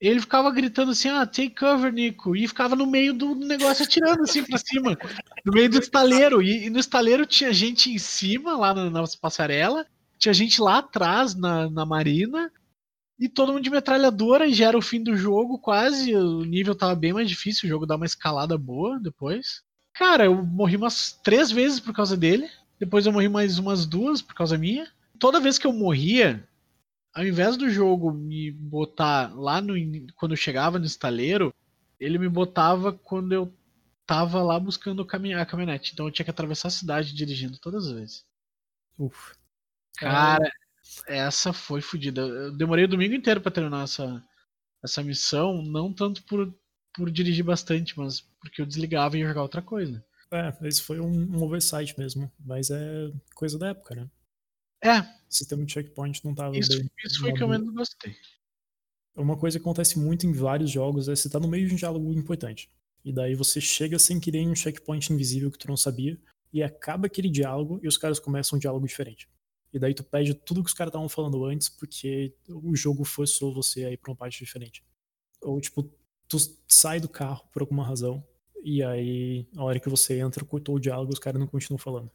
Ele ficava gritando assim, ah, take cover, Nico. E ficava no meio do negócio atirando assim pra cima. No meio do estaleiro. E, e no estaleiro tinha gente em cima, lá na, na passarela. Tinha gente lá atrás, na, na marina. E todo mundo de metralhadora. E já era o fim do jogo, quase. O nível tava bem mais difícil. O jogo dá uma escalada boa depois. Cara, eu morri umas três vezes por causa dele. Depois eu morri mais umas duas por causa minha. Toda vez que eu morria, ao invés do jogo me botar lá no quando eu chegava no estaleiro, ele me botava quando eu tava lá buscando a caminhonete. Então eu tinha que atravessar a cidade dirigindo todas as vezes. Uf. Cara, essa foi fodida. Eu demorei o domingo inteiro para terminar essa, essa missão, não tanto por, por dirigir bastante, mas porque eu desligava e ia jogar outra coisa. É, esse foi um, um oversight mesmo, mas é coisa da época, né? É. O sistema de checkpoint não tava Isso, bem. isso foi o que eu menos gostei. Uma coisa que acontece muito em vários jogos é você tá no meio de um diálogo importante. E daí você chega sem querer em um checkpoint invisível que tu não sabia, e acaba aquele diálogo e os caras começam um diálogo diferente. E daí tu perde tudo que os caras estavam falando antes, porque o jogo forçou você a ir pra uma parte diferente. Ou tipo, tu sai do carro por alguma razão, e aí, a hora que você entra, cortou o diálogo, os caras não continuam falando.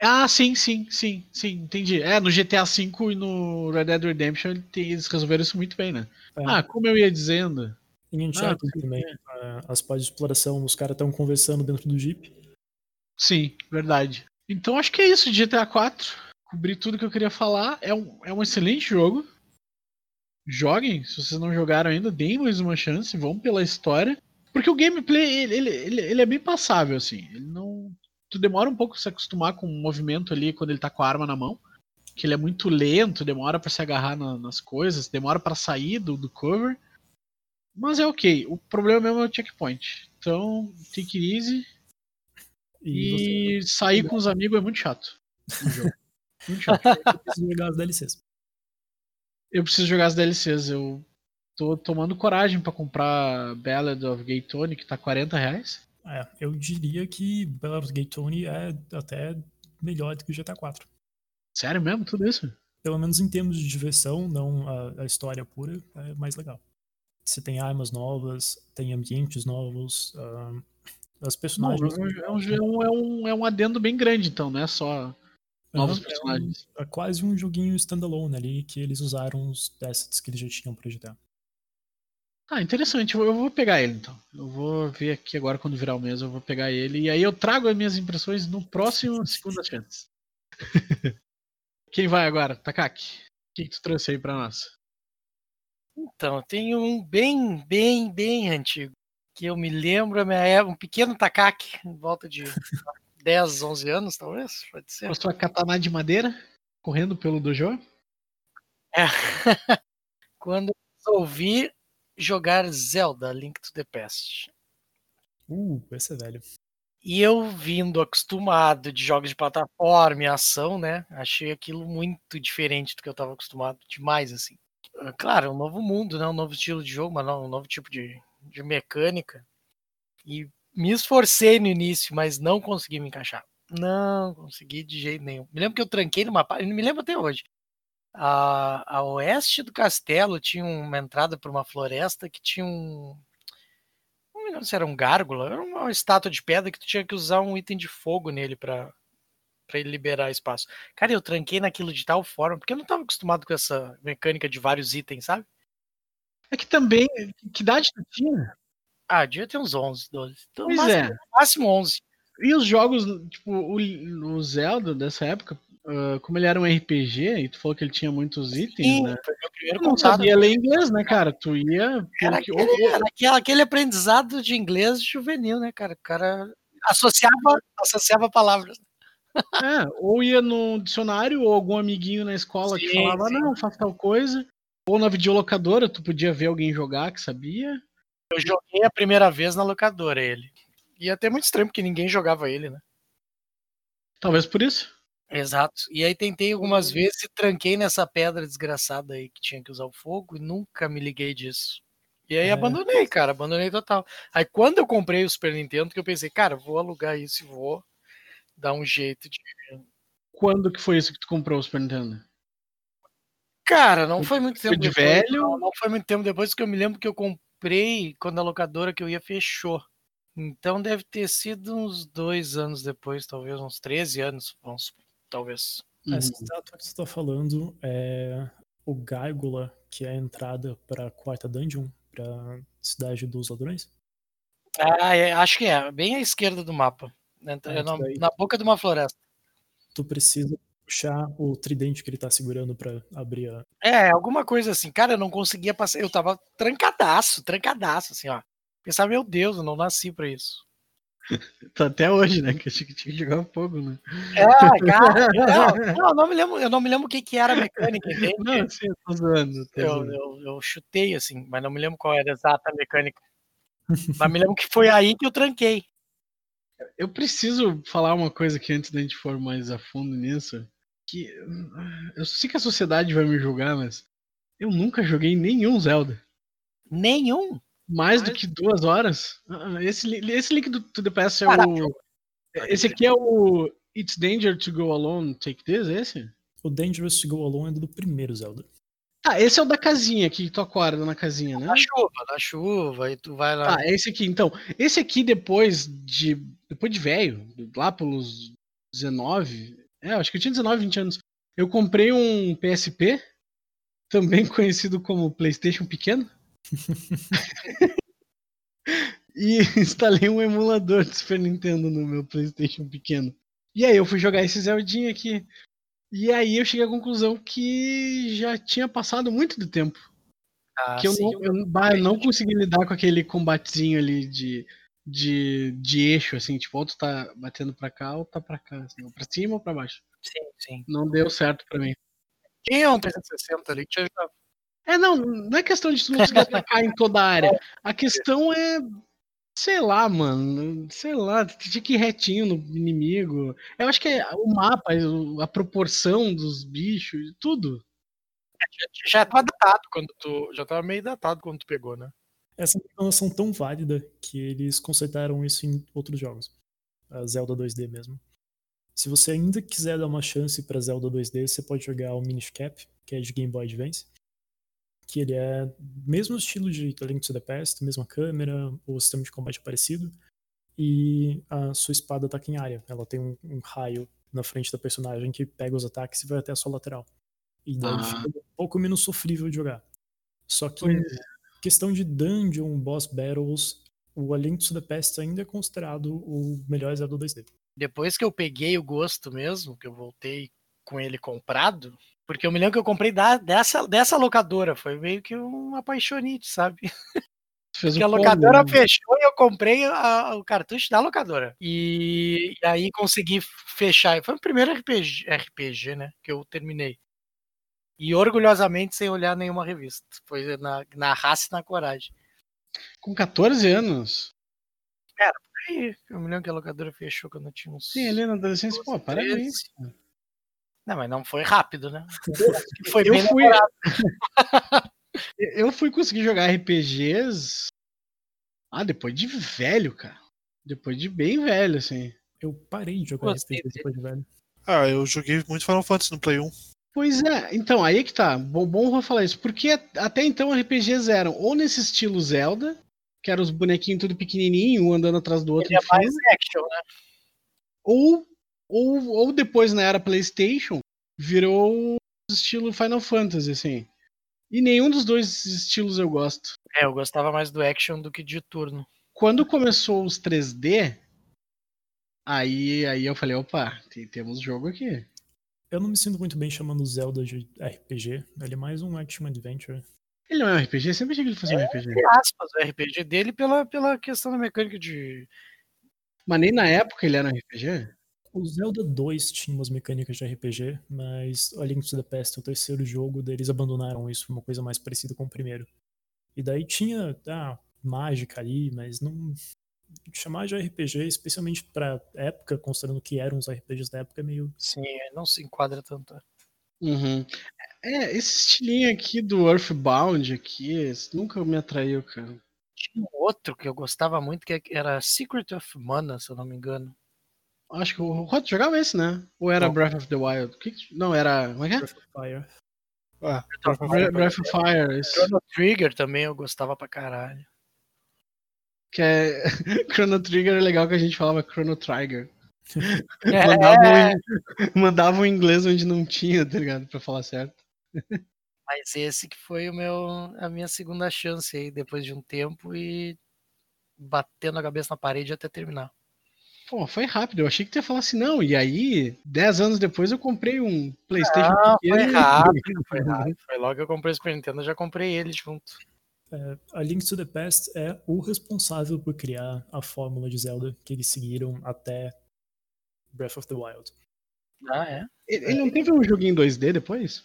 Ah, sim, sim, sim, sim, entendi. É, no GTA V e no Red Dead Redemption eles resolveram isso muito bem, né? É. Ah, como eu ia dizendo. Em Uncharted sim, também, a- as partes de exploração, os caras estão conversando dentro do Jeep. Sim, verdade. Então acho que é isso de GTA 4. Cobri tudo que eu queria falar. É um, é um excelente jogo. Joguem, se vocês não jogaram ainda, deem mais uma chance, vão pela história. Porque o gameplay, ele, ele, ele, ele é bem passável, assim. Ele não. Tu demora um pouco pra se acostumar com o movimento ali quando ele tá com a arma na mão. Que ele é muito lento, demora pra se agarrar na- nas coisas, demora pra sair do, do cover. Mas é ok. O problema mesmo é o checkpoint. Então, take it easy. E, E sair com os amigos é muito chato. Muito chato. você precisa jogar as DLCs. Eu preciso jogar as DLCs. Eu tô tomando coragem pra comprar Ballad of Gay Tony, que tá 40 reais. É, eu diria que Gay Tony é até melhor do que o GTA 4. Sério mesmo, tudo isso? Pelo menos em termos de diversão, não a, a história pura, é mais legal. Você tem armas novas, tem ambientes novos, ahn, as Não, personagens. é, um, é, um, é, um, é um adendo bem grande, então, não é só novos é personagens. É quase um joguinho standalone ali que eles usaram os assets que eles já tinham pra GTA. Ah, interessante. Eu, vou pegar ele então. Eu vou ver aqui agora quando virar o mês, eu vou pegar ele. E aí eu trago as minhas impressões no próximo Segunda Chance. Quem vai agora? Takaki. O que, que tu trouxe aí pra nós? Então, eu tenho um bem, bem, bem antigo. Que eu me lembro, minha época, um pequeno Takaki, em volta de 10, 11 anos, talvez, pode ser. Com a katana de madeira, correndo pelo dojo? É. Quando eu resolvi jogar Zelda Link to the Past. Uh, esse é velho. E eu vindo acostumado de jogos de plataforma e ação, né? Achei aquilo muito diferente do que eu estava acostumado, demais assim. Ah, Claro, é um novo mundo, né? Um novo estilo de jogo, mas não, um novo tipo de, de mecânica. E me esforcei no início, mas não consegui me encaixar. Não consegui de jeito nenhum. Me lembro que eu tranquei numa parte, me lembro até hoje. A, a oeste do castelo tinha uma entrada por uma floresta que tinha um. Não me lembro se era um gárgula, era uma estátua de pedra que tu tinha que usar um item de fogo nele pra, pra ele liberar espaço. Cara, eu tranquei naquilo de tal forma, porque eu não tava acostumado com essa mecânica de vários itens, sabe? É que também. Que idade tu tinha? Ah, devia ter uns 11, 12. Então, Pois máximo, é. máximo 11. E os jogos, tipo, o, o Zelda dessa época, ah, como ele era um RPG, e tu falou que ele tinha muitos itens, Sim, né? Tu não sabia ler inglês, né, cara? Tu ia. Era que- aquele, era aquele, aprendizado de inglês juvenil, né, cara? O cara associava, associava palavras. É, ou ia no dicionário, ou algum amiguinho na escola que Sim, falava, sim. não, faz tal coisa. Ou na videolocadora, tu podia ver alguém jogar que sabia. Eu joguei a primeira vez na locadora ele. E até muito estranho, porque ninguém jogava ele, né? Talvez por isso. Exato. E aí tentei algumas vezes e tranquei nessa pedra desgraçada aí que tinha que usar o fogo e nunca me liguei disso. E aí É. abandonei, cara, abandonei total. Aí quando eu comprei o Super Nintendo, que eu pensei, cara, vou alugar isso e vou dar um jeito de. Quando que foi isso que tu comprou o Super Nintendo? Cara, não foi muito Foi tempo de depois. velho? Não, não foi muito tempo depois que eu me lembro que eu comprei quando a locadora que eu ia fechou. Então deve ter sido uns dois anos depois, talvez uns 13 anos, vamos, talvez. Essa Uhum. estátua que você tá falando é o Gárgula, que é a entrada pra quarta dungeon, pra cidade dos ladrões. Ah, é, acho que é, bem à esquerda do mapa. né, É, na, isso daí. na boca de uma floresta. Tu precisa puxar o tridente que ele tá segurando pra abrir a. É, alguma coisa assim. Cara, eu não conseguia passar. Eu tava trancadaço, trancadaço, assim, ó. Pensava, meu Deus, eu não nasci pra isso. Tá até hoje, né? Que achei que tinha que jogar fogo, né? É, cara, não, não, eu não me lembro, eu não me lembro o que, que era a mecânica, entende? Não, sim, eu tô zoando. tô Eu, zoando. eu, eu chutei, assim, mas não me lembro qual era a exata mecânica. Mas me lembro que foi aí que eu tranquei. Eu preciso falar uma coisa aqui antes da gente for mais a fundo nisso. Que eu sei que a sociedade vai me julgar, mas eu nunca joguei nenhum Zelda. Nenhum. Mais do que duas horas. Ah, Esse, esse link do To The Past é Caraca, o. Esse aqui é o It's Danger to Go Alone, Take This, esse? O Dangerous to Go Alone é do primeiro Zelda. Ah, esse é o da casinha que tu acorda na casinha, né? Na chuva, na chuva, e tu vai lá. Ah, é esse aqui. Então, esse aqui depois de depois de velho, lá pelos 19, é, acho que eu tinha 19, 20 anos. Eu comprei um PSP, também conhecido como PlayStation pequeno. e instalei um emulador de Super Nintendo no meu PlayStation pequeno. E aí eu fui jogar esse Zeldinha aqui. E aí eu cheguei à conclusão que já tinha passado muito do tempo Ah, que eu sim, não, eu, bah, eu não consegui lidar com aquele combatezinho ali de, de, de eixo, assim, tipo, ou tu tá batendo pra cá ou tá pra cá, assim, ou pra cima ou pra baixo. sim, sim. Não deu certo pra mim. Tinha um 360 ali que te ajudava. É, não, não é questão de tu não conseguir atacar em toda a área. A questão é, sei lá, mano, sei lá, tu tinha que ir retinho no inimigo. Eu acho que é o mapa, a proporção dos bichos, tudo. Já tava datado quando tu. Já tava meio datado quando tu pegou, né? Essa é uma informação tão válida que eles consertaram isso em outros jogos. A Zelda 2D mesmo. Se você ainda quiser dar uma chance pra Zelda 2D, você pode jogar o Minish Cap, que é de Game Boy Advance. Que ele é mesmo estilo de A Link to the Past, mesma câmera, o sistema de combate é parecido. E a sua espada ataca em área. Ela tem um, um raio na frente da personagem que pega os ataques e vai até a sua lateral. E daí Ah. fica um pouco menos sofrível de jogar. Só que Pois questão de dungeon, boss battles, o A Link to the Past ainda é considerado o melhor Zelda 2D. Depois que eu peguei o gosto mesmo, que eu voltei com ele comprado, porque eu me lembro que eu comprei da- dessa, dessa locadora, foi meio que um apaixonite, sabe? Fez Porque a combo, locadora fechou e eu comprei a- o cartucho da locadora. E, e aí consegui fechar. Foi o primeiro RPG, RPG, né? Que eu terminei. E orgulhosamente sem olhar nenhuma revista. Foi na, na raça e na coragem. Com 14 anos. Aí, eu me lembro que a locadora fechou quando eu tinha uns. Sim, ali na adolescência, pô, parabéns. 13. Não, mas não foi rápido, né? Foi Eu bem fui, eu fui conseguir jogar RPGs. Ah, depois de velho, cara. Depois de bem velho, assim. Eu parei de jogar Gostei RPG depois de velho. Ah, eu joguei muito Final Fantasy no Play 1. Pois é, então, aí é que tá. Bom, bom vou falar isso. Porque até então RPGs eram ou nesse estilo Zelda, que eram os bonequinhos tudo pequenininho, um andando atrás do outro, Ele é mais action, né? ou, ou, ou depois na era PlayStation, virou o estilo Final Fantasy, assim. E nenhum dos dois estilos eu gosto. É, eu gostava mais do action do que de turno. Quando começou os 3D, aí, aí eu falei, opa, tem- temos jogo aqui. Eu não me sinto muito bem chamando Zelda de RPG. Ele é mais um action adventure. Ele não é um RPG? Eu sempre achei que ele fosse um RPG. Entre aspas, o RPG dele pela, pela questão da mecânica de. Mas nem na época ele era um RPG? O Zelda 2 tinha umas mecânicas de RPG, mas A Link to the Past, o terceiro jogo, deles abandonaram isso, uma coisa mais parecida com o primeiro. E daí tinha ah, mágica ali, mas não. chamar de RPG, especialmente pra época, considerando que eram os RPGs da época, é meio. Sim, não se enquadra tanto. Uhum. É, esse estilinho aqui do Earthbound aqui, nunca me atraiu, cara. Tinha um outro que eu gostava muito, que era Secret of Mana, se eu não me engano. Acho que o Rod jogava esse, né? Ou era Não. Breath of the Wild? Que que- Não, era. Como é que é? Breath of Fire. Ah, Bre- Breath of Fire. esse. Chrono Trigger também eu gostava pra caralho. Que é. Chrono Trigger é legal que a gente falava Chrono Trigger. É, Mandavam, em... mandavam em inglês onde não tinha, tá ligado? Pra falar certo. mas esse que foi o meu, a minha segunda chance aí, depois de um tempo e batendo a cabeça na parede até terminar. Pô, foi rápido. Eu achei que tu ia falar assim, não. E aí, 10 anos depois, eu comprei um PlayStation Ah, foi rápido, foi rápido. Foi logo que eu comprei o Super Nintendo, eu já comprei ele junto. É, a Link to the Past é o responsável por criar a fórmula de Zelda que eles seguiram até Breath of the Wild. Ah, é? Ele ele não teve um joguinho 2D depois?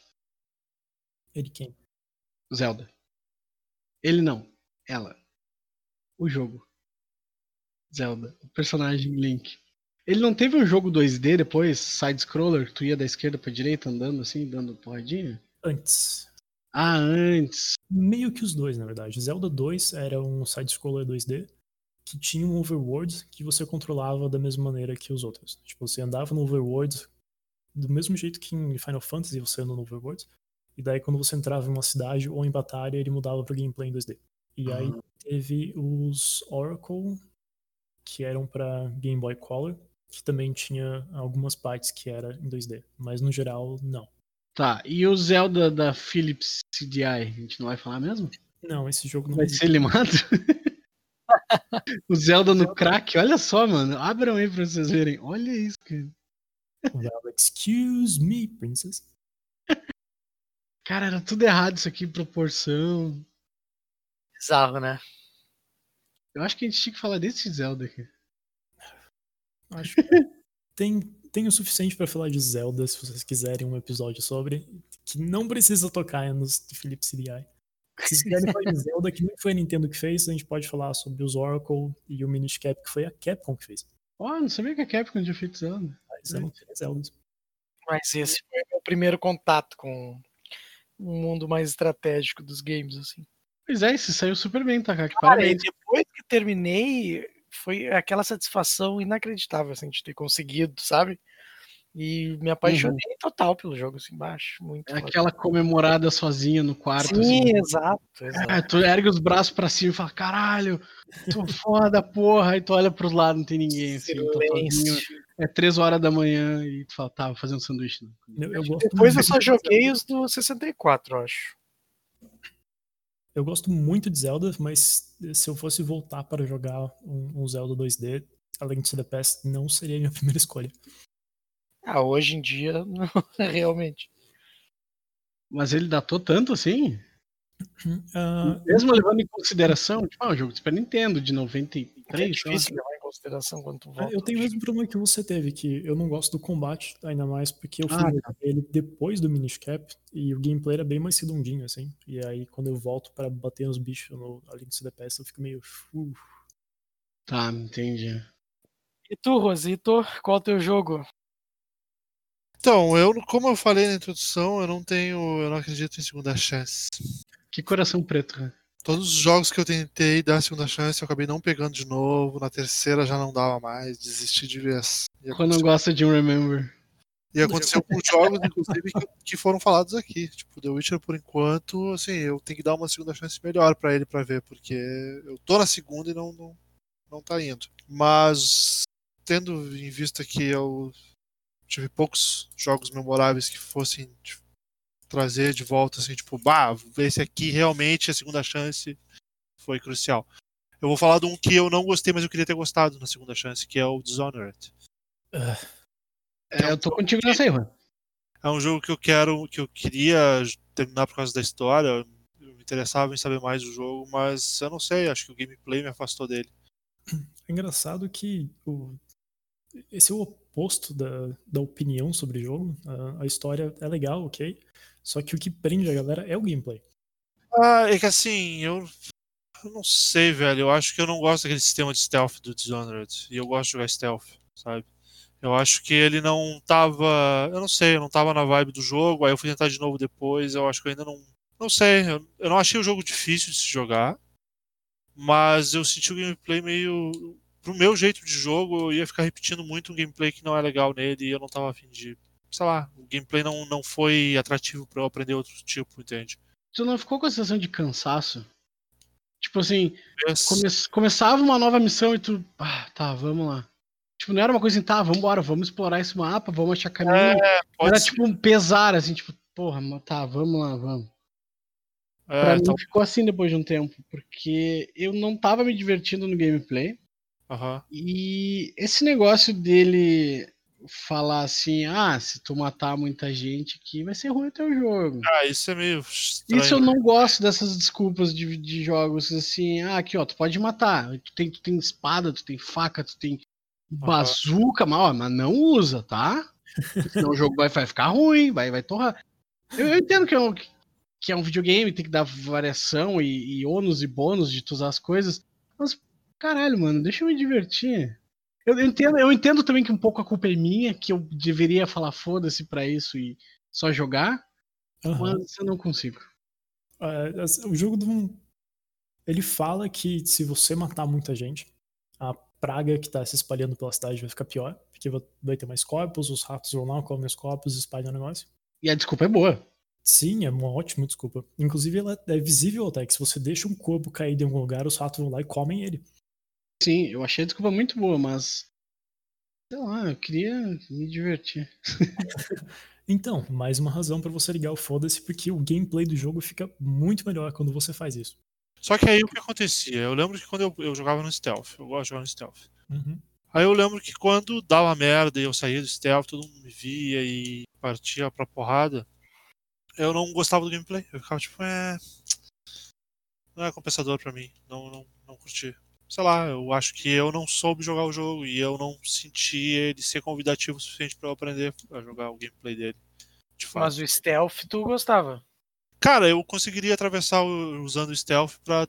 Ele quem? Zelda. Ele não. Ela. O jogo. Zelda. O personagem Link. Ele não teve um jogo 2D depois, side-scroller, que tu ia da esquerda pra direita andando assim, dando porradinha? Antes. Ah, antes. Meio que os dois, na verdade. Zelda 2 era um side-scroller 2D que tinha um overworld que você controlava da mesma maneira que os outros. Tipo, você andava no overworld do mesmo jeito que em Final Fantasy você anda no overworld. E daí quando você entrava em uma cidade ou em batalha, ele mudava pro gameplay em 2D. E aí teve os Oracle, que eram pra Game Boy Color, que também tinha algumas partes que era em 2D. Mas no geral, não. Tá, e o Zelda da Philips CDI, a gente não vai falar mesmo? Não, esse jogo não Vai ser limado? o Zelda no crack, olha só, mano. Abram aí pra vocês verem. Olha isso, cara. Well, excuse me, princess. Cara, era tudo errado isso aqui, proporção. Bizarro, né? Eu acho que a gente tinha que falar desse Zelda aqui. Acho que tem, tem o suficiente pra falar de Zelda, se vocês quiserem um episódio sobre, que não precisa tocar nos de Philips CDI. Se vocês quiserem falar de Zelda, que não foi a Nintendo que fez, a gente pode falar sobre os Oracle e o Minish Cap, que foi a Capcom que fez. Ó, não sabia que a Capcom tinha feito Zelda. Mas eu não Zeldas. Mas esse foi o meu primeiro contato com um mundo mais estratégico dos games, assim. Pois é, esse saiu super bem, Takaki. Cara, e Parabéns. depois que terminei, foi aquela satisfação inacreditável, assim, de ter conseguido, sabe? E me apaixonei total pelo jogo, assim, baixo. Muito É aquela comemorada sozinha no quarto. Sim, assim. exato, exato. É, tu ergue os braços pra cima e fala, caralho, tô foda, porra. Aí tu olha pros lados, não tem ninguém, assim, tô sozinho. É três horas da manhã e tu fala, tá, vou fazer um sanduíche. Né? Eu, eu gosto Depois eu só joguei os do 64, eu acho. Eu gosto muito de Zelda, mas se eu fosse voltar para jogar um, um Zelda 2D, além de the Past, não seria a minha primeira escolha. Ah, hoje em dia, não, realmente. Mas ele datou tanto assim? Ah, Mesmo levando em consideração, tipo, ah, o jogo de Super Nintendo de É 93, sei lá. difícil levar em consideração quando tu volta. eu tenho o mesmo problema que você teve, que eu não gosto do combate, ainda mais porque eu fui Ah, jogar ele depois do Minish Cap e o gameplay era bem mais redondinho, assim. E aí quando eu volto para bater nos bichos no ser the Past, eu fico meio. "Uf". Tá, entendi. E tu, Rosito, qual é o teu jogo? Então, eu, como eu falei na introdução, eu não tenho, eu não acredito em segunda chance. Que coração preto, cara. Todos os jogos que eu tentei dar segunda chance, eu acabei não pegando de novo. Na terceira já não dava mais, desisti de vez. E Quando não aconteceu, gosta de um Remember. e aconteceu com jogos, inclusive, que, foram falados aqui. Tipo, The Witcher, por enquanto, assim, eu tenho que dar uma segunda chance melhor pra ele pra ver, porque eu tô na segunda e não, não, não tá indo. Mas, tendo em vista que eu tive poucos jogos memoráveis que fossem tipo, trazer de volta, assim, tipo, bah, esse aqui realmente a segunda chance foi crucial. Eu vou falar de um que eu não gostei, mas eu queria ter gostado na segunda chance, que é o Dishonored. É, eu tô contigo nessa aí, Juan. É um jogo que eu quero, que eu queria terminar por causa da história. Eu me interessava em saber mais do jogo, mas eu não sei, acho que o gameplay me afastou dele. É engraçado que o- esse é o oposto da, da opinião sobre o jogo. A, a história é legal, ok. Só que o que prende a galera é o gameplay. Ah, é que assim, eu Eu não sei, velho. Eu acho que eu não gosto daquele sistema de stealth do Dishonored. E eu gosto de jogar stealth, sabe? Eu acho que ele não tava. Eu não sei, eu não tava na vibe do jogo. Aí eu fui tentar de novo depois. Eu acho que eu ainda não. Não sei. Eu, eu não achei o jogo difícil de se jogar. Mas eu senti o gameplay meio. Pro meu jeito de jogo, eu ia ficar repetindo muito um gameplay que não é legal nele e eu não tava afim de. Sei lá, o gameplay não, não foi atrativo para eu aprender outro tipo, entende? Tu não ficou com a sensação de cansaço? Tipo assim, come começava uma nova missão e tu. Ah, tá, vamos lá. Tipo, não era uma coisa assim, tá, vamos embora, vamos explorar esse mapa, vamos achar caminho. É, era ser. tipo um pesar, assim, tipo, porra, tá, vamos lá, vamos. É, pra mim ficou assim depois de um tempo, porque eu não tava me divertindo no gameplay. Uhum. E esse negócio dele falar assim, ah, se tu matar muita gente aqui, vai ser ruim o teu jogo. Ah, isso é meio estranho. Isso eu não gosto dessas desculpas de, de jogos assim, ah, aqui ó, tu pode matar, tu tem, tu tem espada, tu tem faca, tu tem bazuca, uhum. mas não usa, tá? Senão o jogo vai, vai ficar ruim, vai, vai torrar. Eu, eu entendo que é, um, que é um videogame, tem que dar variação e, e ônus e bônus de tu usar as coisas, mas caralho, mano, deixa eu me divertir. Eu, eu, entendo, eu entendo também que um pouco a culpa é minha, que eu deveria falar foda-se pra isso e só jogar, uhum. mas eu não consigo. Uh, o jogo do. Ele fala que se você matar muita gente, a praga que tá se espalhando pela cidade vai ficar pior, porque vai ter mais corpos, os ratos vão lá, comem os corpos, espalham o negócio. E a desculpa é boa. Sim, é uma ótima desculpa. Inclusive, ela é visível até, que se você deixa um corpo cair em algum lugar, os ratos vão lá e comem ele. Sim, eu achei a desculpa muito boa, mas. Sei lá, eu queria me divertir. então, mais uma razão para você ligar o foda-se, porque o gameplay do jogo fica muito melhor quando você faz isso. Só que aí o que acontecia? Eu lembro que quando eu, eu jogava no stealth, eu gosto de jogar no stealth. Uhum. Aí eu lembro que quando dava merda e eu saía do stealth, todo mundo me via e partia pra porrada, eu não gostava do gameplay. Eu ficava tipo, é. Não é compensador pra mim. Não, não, não curti sei lá, eu acho que eu não soube jogar o jogo e eu não senti ele ser convidativo o suficiente para eu aprender a jogar o gameplay dele. De Mas o stealth tu gostava? Cara, eu conseguiria atravessar usando o stealth pra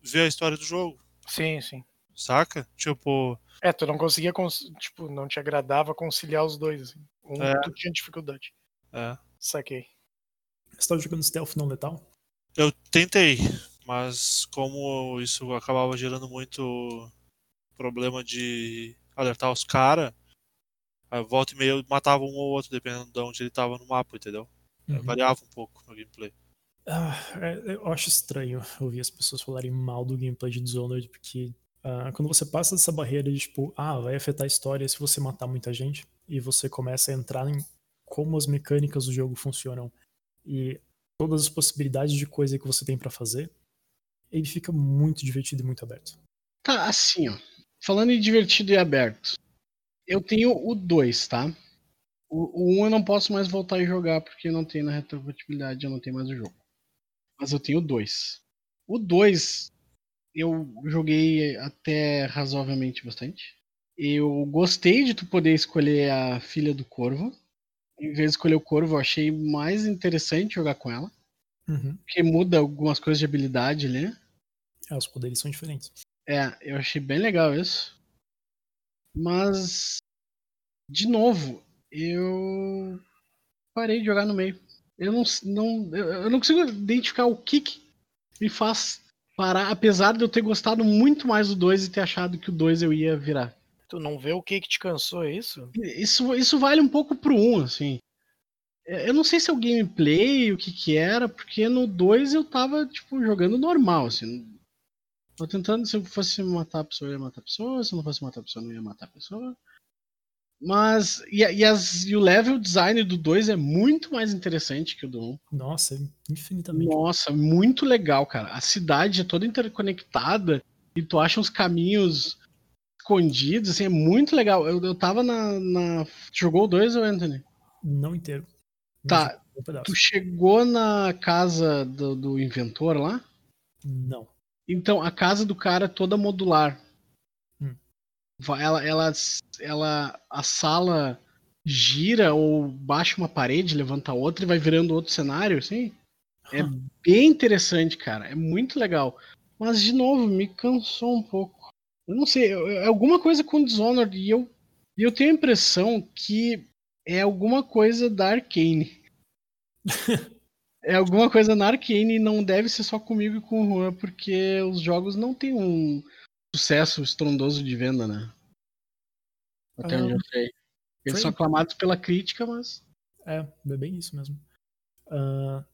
ver a história do jogo. Sim, sim. Saca? Tipo. É, tu não conseguia, tipo, não te agradava conciliar os dois. Assim. Um é. tu tinha dificuldade. É. Saquei. Você tava jogando stealth não letal? Eu tentei, mas como isso acabava gerando muito problema de alertar os caras, volta e meia matava um ou outro, dependendo de onde ele estava no mapa, entendeu? Uhum. Variava um pouco no gameplay. Ah, é, eu acho estranho ouvir as pessoas falarem mal do gameplay de Dishonored, porque uh, quando você passa dessa barreira de tipo, ah, vai afetar a história se você matar muita gente, e você começa a entrar em como as mecânicas do jogo funcionam e todas as possibilidades de coisa que você tem para fazer, ele fica muito divertido e muito aberto. Tá, assim, ó. Falando em divertido e aberto, eu tenho o 2, tá? O 1 um eu não posso mais voltar e jogar porque não tem na retrocompatibilidade, eu não tenho mais o jogo. Mas eu tenho o 2. O 2 eu joguei até razoavelmente bastante. Eu gostei de tu poder escolher a filha do corvo. Em vez de escolher o corvo, eu achei mais interessante jogar com ela. Uhum. Porque muda algumas coisas de habilidade ali. É, os poderes são diferentes. É, eu achei bem legal isso. Mas, de novo, eu parei de jogar no meio. Eu não, não, eu não consigo identificar o que, que me faz parar, apesar de eu ter gostado muito mais do 2 e ter achado que o 2 eu ia virar. Tu não vê o que que te cansou, é isso? Isso, isso vale um pouco pro 1, um, assim. É, eu não sei se é o gameplay, o que que era, porque no 2 eu tava, tipo, jogando normal, assim. Tô tentando, se eu fosse matar a pessoa, eu ia matar a pessoa, se eu não fosse matar a pessoa, eu não ia matar a pessoa. Mas, e, e, as, e o level design do 2 é muito mais interessante que o do 1. Um. Nossa, infinitamente. Nossa, muito legal, cara. A cidade é toda interconectada e tu acha uns caminhos escondidos, assim, é muito legal. Eu, eu tava na, na... Jogou o 2, Anthony? Não inteiro. Tá. Um tu chegou na casa do, do inventor lá? Não. Então, a casa do cara é toda modular. Hum. Ela, ela, ela, a sala gira ou baixa uma parede, levanta outra e vai virando outro cenário, assim. É bem interessante, cara. É muito legal. Mas, de novo, me cansou um pouco. Eu não sei, é alguma coisa com Dishonored e eu, eu tenho a impressão que é alguma coisa da Arkane. é alguma coisa na Arkane não deve ser só comigo e com o Juan, porque os jogos não têm um sucesso estrondoso de venda, né? Até onde eu sei. Eles são aclamados pela crítica, mas. É, é bem isso mesmo. Uh,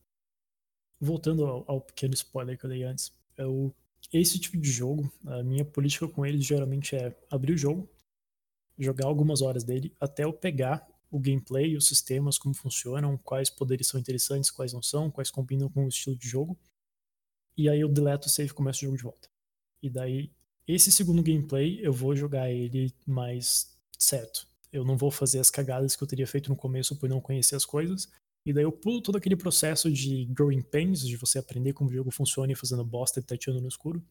voltando ao, ao, pequeno spoiler que eu dei antes, eu, esse tipo de jogo, a minha política com eles geralmente é abrir o jogo, jogar algumas horas dele, até eu pegar o gameplay, os sistemas, como funcionam, quais poderes são interessantes, quais não são, quais combinam com o estilo de jogo. E aí eu deleto o save e começo o jogo de volta. E daí, esse segundo gameplay, eu vou jogar ele mais certo. Eu não vou fazer as cagadas que eu teria feito no começo por não conhecer as coisas. E daí eu pulo todo aquele processo de growing pains, de você aprender como o jogo funciona e fazendo bosta e tateando no escuro.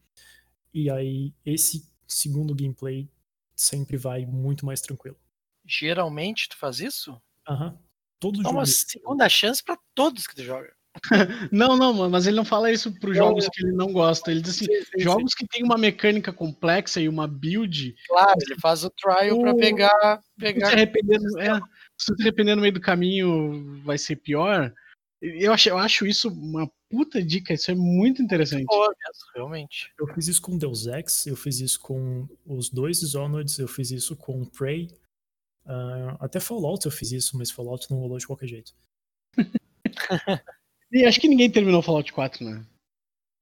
E aí esse segundo gameplay sempre vai muito mais tranquilo. Geralmente tu faz isso? Aham. Uhum. Todo Dá uma segunda chance para todos que tu joga. não, não, mas ele não fala isso para os jogos que ele não gosta. Ele diz assim: sim, sim, jogos sim. que tem uma mecânica complexa e uma build. Claro, ele faz o trial para pegar. pegar... Se, arrepender, é, se arrepender no meio do caminho, vai ser pior. Eu acho, eu acho isso uma puta dica, isso é muito interessante. Pô, realmente. Eu fiz isso com Deus Ex, eu fiz isso com os dois Dishonored, eu fiz isso com Prey. Uh, até Fallout eu fiz isso, mas Fallout não rolou de qualquer jeito. E acho que ninguém terminou Fallout 4, né?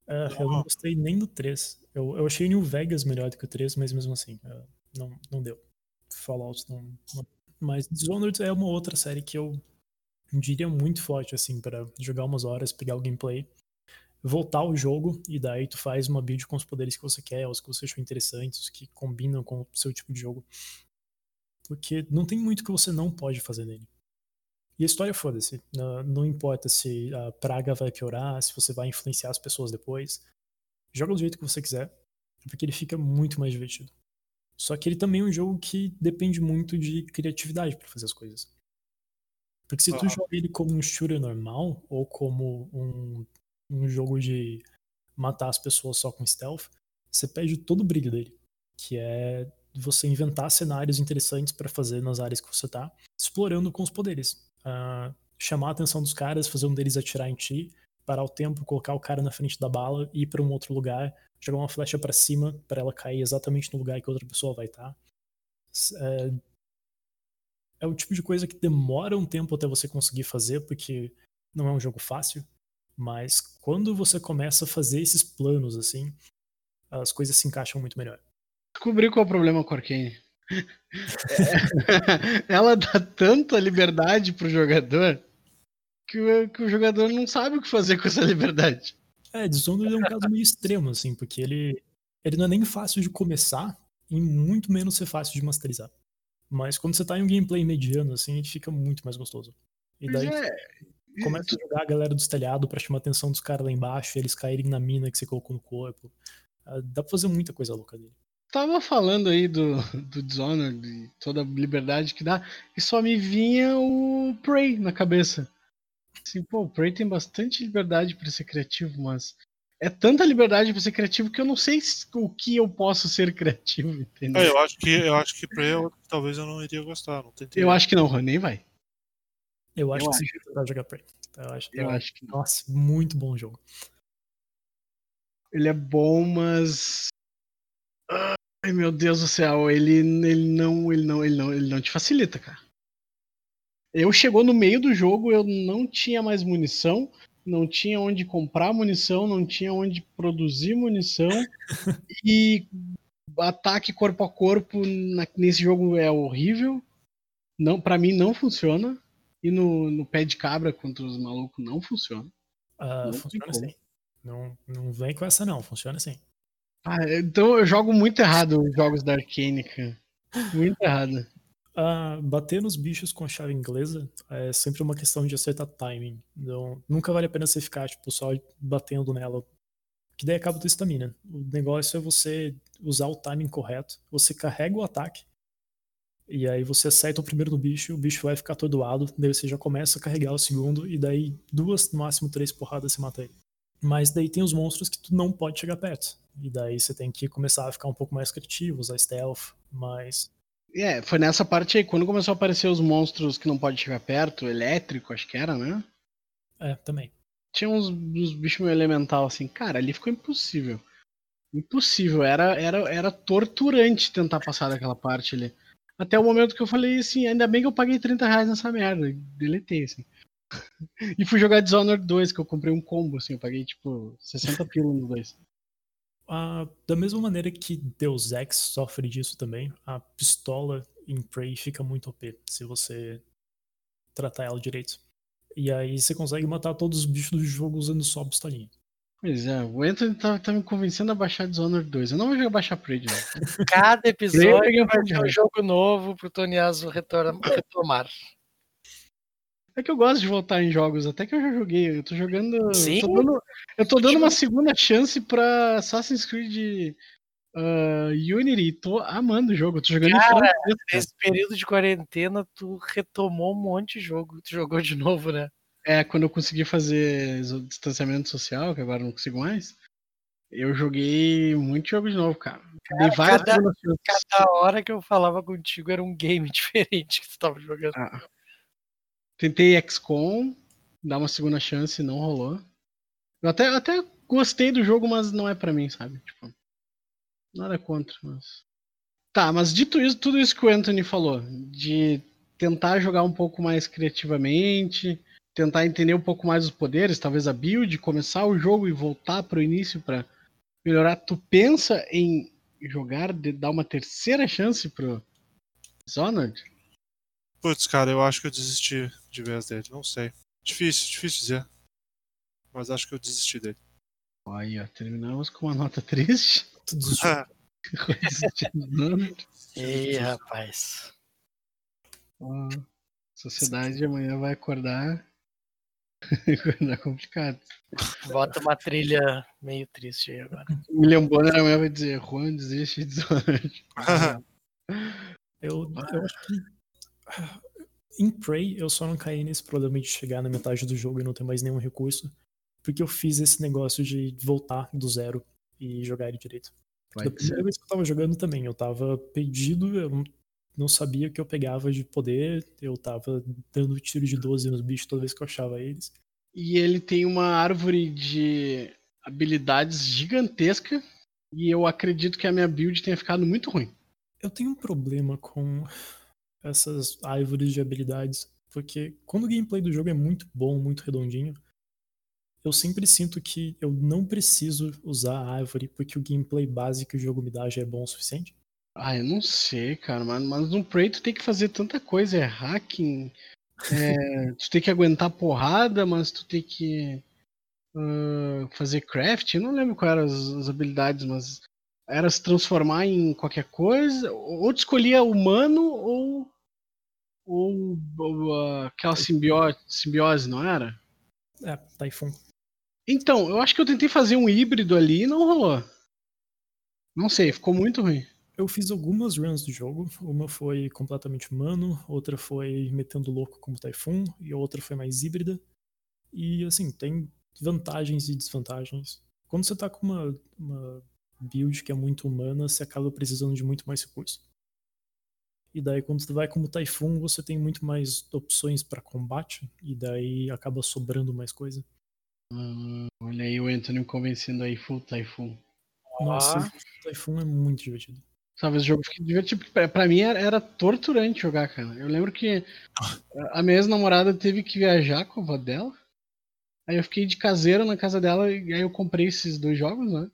É, eu não gostei nem do 3. Eu, eu achei New Vegas melhor do que o 3, mas mesmo assim, é, não, não deu. Fallout não, não. Mas Dishonored é uma outra série que eu diria muito forte, assim, para jogar umas horas, pegar o gameplay, voltar ao jogo e daí tu faz uma build com os poderes que você quer, os que você achou interessantes, os que combinam com o seu tipo de jogo. Porque não tem muito que você não pode fazer nele. E a história, foda-se. Não, não, importa se a praga vai piorar, se você vai influenciar as pessoas depois. Joga do jeito que você quiser, porque ele fica muito mais divertido. Só que ele também é um jogo que depende muito de criatividade para fazer as coisas. Porque se tu joga ele como um shooter normal, ou como um, um jogo de matar as pessoas só com stealth, você perde todo o brilho dele. Que é você inventar cenários interessantes para fazer nas áreas que você tá, explorando com os poderes uh, chamar a atenção dos caras, fazer um deles atirar em ti, parar o tempo, colocar o cara na frente da bala, ir para um outro lugar, jogar uma flecha para cima para ela cair exatamente no lugar que outra pessoa vai estar. Tá. É, é o tipo de coisa que demora um tempo até você conseguir fazer, porque não é um jogo fácil. Mas quando você começa a fazer esses planos assim, as coisas se encaixam muito melhor. Descobri qual é o problema com a Arkane. ela dá tanta liberdade pro jogador que o, que o jogador não sabe o que fazer com essa liberdade. É, Dishonored é um caso meio extremo, assim, porque ele, ele não é nem fácil de começar e muito menos ser fácil de masterizar. Mas quando você tá em um gameplay mediano, assim, ele fica muito mais gostoso. E daí é... começa a jogar a galera dos telhados pra chamar a atenção dos caras lá embaixo, eles caírem na mina que você colocou no corpo. Ah, dá pra fazer muita coisa louca dele tava falando aí do, do Dishonored, de toda a liberdade que dá, e só me vinha o Prey na cabeça. Assim, pô, o Prey tem bastante liberdade para ser criativo, mas é tanta liberdade para ser criativo que eu não sei o que eu posso ser criativo, entendeu? É, eu acho que eu acho que Prey é talvez eu não iria gostar, não tentei. Eu acho que não, nem vai. Eu acho eu que acho. você vai jogar Prey. Eu acho, eu é, acho que Nossa, muito bom jogo. Ele é bom, mas Ai meu Deus do céu, ele, ele não, ele não, ele não, ele não te facilita, cara. Eu chegou no meio do jogo, eu não tinha mais munição, não tinha onde comprar munição, não tinha onde produzir munição e ataque corpo a corpo na, nesse jogo é horrível. Não, para mim não funciona. E no, no pé de cabra contra os malucos não funciona. Uh, não funciona sim. Não, não vem com essa não, funciona sim. Ah, então eu jogo muito errado os jogos da Arcane. Muito errado. Uh, bater nos bichos com a chave inglesa é sempre uma questão de acertar timing. Então, nunca vale a pena você ficar, tipo, só batendo nela. Que daí acaba a tua estamina. O negócio é você usar o timing correto. Você carrega o ataque. E aí você acerta o primeiro no bicho, o bicho vai ficar atordoado. Daí você já começa a carregar o segundo. E daí duas, no máximo três porradas você mata ele. Mas daí tem os monstros que tu não pode chegar perto. E daí você tem que começar a ficar um pouco mais criativo, usar stealth, mas. É, foi nessa parte aí, quando começou a aparecer os monstros que não pode chegar perto, elétrico, acho que era, né? É, também. Tinha uns, uns bichos meio elemental assim, cara, ali ficou impossível. Impossível, era, era, era torturante tentar passar daquela parte ali. Até o momento que eu falei assim, ainda bem que eu paguei 30 reais nessa merda. Deletei, assim. e fui jogar Dishonored 2, que eu comprei um combo, assim, eu paguei tipo 60 pila no 2. Ah, da mesma maneira que Deus Ex sofre disso também, a pistola em Prey fica muito OP se você tratar ela direito. E aí você consegue matar todos os bichos do jogo usando só a pistolinha. Pois é, o Anthony tá, tá me convencendo a baixar Dishonored 2. Eu não vou jogar baixar Prey de novo. Cada episódio vai ter um jogo novo pro Tony retorna- retomar. É que eu gosto de voltar em jogos, até que eu já joguei. Eu tô jogando. Sim. Eu tô dando, eu tô dando uma segunda chance pra Assassin's Creed ah, Unity. Tô amando o jogo. Eu tô jogando Cara, em cara. Nesse período de quarentena, tu retomou um monte de jogo. Tu jogou de novo, né? É, quando eu consegui fazer iso- distanciamento social, que agora eu não consigo mais, eu joguei muito jogo de novo, cara. Várias cada-. Cada hora que eu falava contigo era um game diferente que tu tava jogando. Ah. Tentei XCOM, dar uma segunda chance não rolou. Eu até, até gostei do jogo, mas não é pra mim, sabe? Tipo, nada contra, mas. Tá, mas dito isso, tudo isso que o Anthony falou, de tentar jogar um pouco mais criativamente, tentar entender um pouco mais os poderes, talvez a build, começar o jogo e voltar pro início pra melhorar. Tu pensa em jogar, de dar uma terceira chance pro Dishonored? Putz, cara, eu acho que eu desisti de vez dele. Não sei. Difícil, difícil dizer. Mas acho que eu desisti dele. Aí, ó, terminamos com uma nota triste. Tu desistiu. Ah, Ei, rapaz. Ó, a sociedade amanhã vai acordar. acordar complicado. Bota uma trilha meio triste aí agora. O William Bonner amanhã vai dizer: Juan, desiste de. Eu, eu acho que. Em Prey, eu só não caí nesse problema de chegar na metade do jogo e não ter mais nenhum recurso. Porque eu fiz esse negócio de voltar do zero e jogar ele direito. Vai Da primeira vez que eu tava jogando também, eu tava perdido, eu não- não sabia o que eu pegava de poder, eu tava dando tiro de 12 nos bichos toda vez que eu achava eles. E ele tem uma árvore de habilidades gigantesca. E eu acredito que a minha build tenha ficado muito ruim. Eu tenho um problema com essas árvores de habilidades, porque quando o gameplay do jogo é muito bom, muito redondinho, eu sempre sinto que eu não preciso usar a árvore porque o gameplay base que o jogo me dá já é bom o suficiente. Ah, eu não sei, cara, mas, mas no Prey tu tem que fazer tanta coisa, é hacking, é, tu tem que aguentar porrada, mas tu tem que ah, fazer craft, eu não lembro quais eram as, as habilidades, mas era se transformar em qualquer coisa, ou tu escolhia humano ou, ou, ou, ah, aquela simbiose, simbiose, não era? É, Typhoon. Então, eu acho que eu tentei fazer um híbrido ali e não rolou. Não sei, ficou muito ruim. Eu fiz algumas runs do jogo. Uma foi completamente humano, outra foi metendo louco como Typhoon, e a outra foi mais híbrida. E assim, tem vantagens e desvantagens. Quando você tá com uma, uma build que é muito humana, você acaba precisando de muito mais recurso. E daí quando você vai como Typhoon, você tem muito mais opções para combate, e daí acaba sobrando mais coisa. Hum, olha aí o Anthony me convencendo aí, full Typhoon. Nossa, Ó. Typhoon é muito divertido. Sabe, esse jogo fica divertido. porque Pra, pra mim era, era torturante jogar, cara. Eu lembro que a minha ex-namorada teve que viajar com a avó dela. Aí eu fiquei de caseiro na casa dela e aí eu comprei esses dois jogos, né?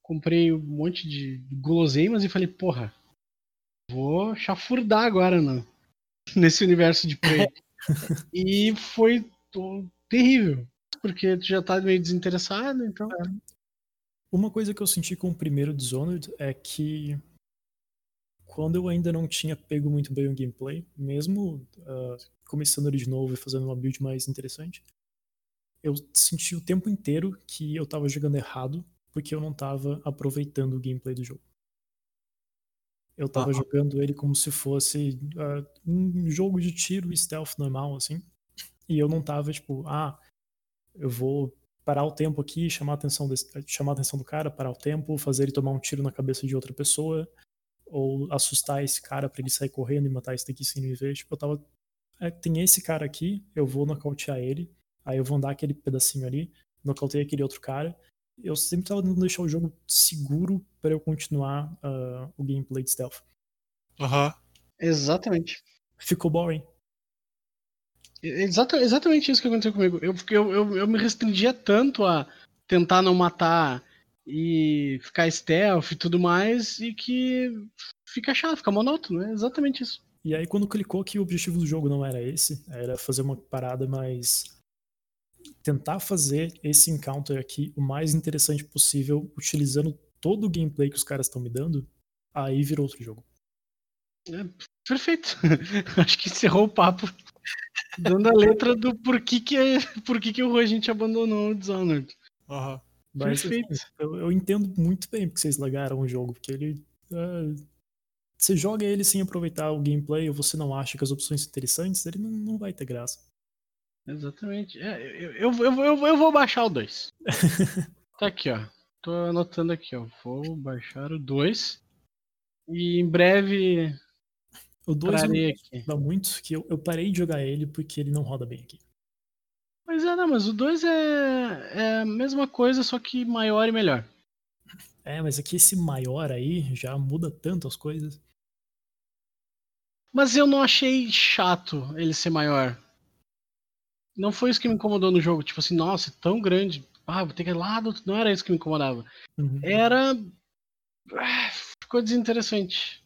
Comprei um monte de guloseimas e falei, porra, vou chafurdar agora no, nesse universo de Prey. e foi terrível. Porque tu já tá meio desinteressado, então. Uma coisa que eu senti com o primeiro Dishonored é que quando eu ainda não tinha pego muito bem o gameplay, mesmo ah, começando ele de novo e fazendo uma build mais interessante, eu senti o tempo inteiro que eu tava jogando errado porque eu não tava aproveitando o gameplay do jogo. Eu tava Aham. jogando ele como se fosse ah, um jogo de tiro e stealth normal, assim. E eu não tava, tipo, ah, eu vou parar o tempo aqui, chamar a atenção, desse, chamar a atenção do cara, parar o tempo, fazer ele tomar um tiro na cabeça de outra pessoa, ou assustar esse cara pra ele sair correndo e matar esse daqui sem me ver. Tipo, eu tava. É, tem esse cara aqui, eu vou nocautear ele, aí eu vou andar aquele pedacinho ali, nocautei aquele outro cara. Eu sempre tava tentando deixar o jogo seguro para eu continuar uh, o gameplay de stealth. Aham. Exatamente. Ficou boring. Exata, exatamente isso que aconteceu comigo. Eu, eu, eu, eu me restringia tanto a tentar não matar e ficar stealth e tudo mais, e que fica chato, fica monótono. É exatamente isso. E aí, quando clicou que o objetivo do jogo não era esse, era fazer uma parada mais. Tentar fazer esse encounter aqui o mais interessante possível, utilizando todo o gameplay que os caras estão me dando, aí virou outro jogo. É, perfeito. Acho que encerrou o papo dando a letra do porquê que, por que, que a gente abandonou o Dishonored. Aham. Mas Perfeito. assim, eu, eu entendo muito bem porque vocês largaram o jogo, porque ele. ah, você joga ele sem aproveitar o gameplay ou você não acha que as opções são interessantes, ele não, não vai ter graça. Exatamente. É, eu, eu, eu, eu, eu vou baixar o 2. tá aqui, ó. Tô anotando aqui, ó. Vou baixar o 2. E em breve O 2 não trarei aqui. dá muito, que eu, eu parei de jogar ele porque ele não roda bem aqui. Mas é, não, mas o 2 é, é a mesma coisa, só que maior e melhor. É, mas aqui esse maior aí já muda tanto as coisas. Mas eu não achei chato ele ser maior. Não foi isso que me incomodou no jogo. Tipo assim, nossa, é tão grande. Ah, vou ter que ir lá do outro. Não era isso que me incomodava. Uhum. Era. Ah, Ficou desinteressante.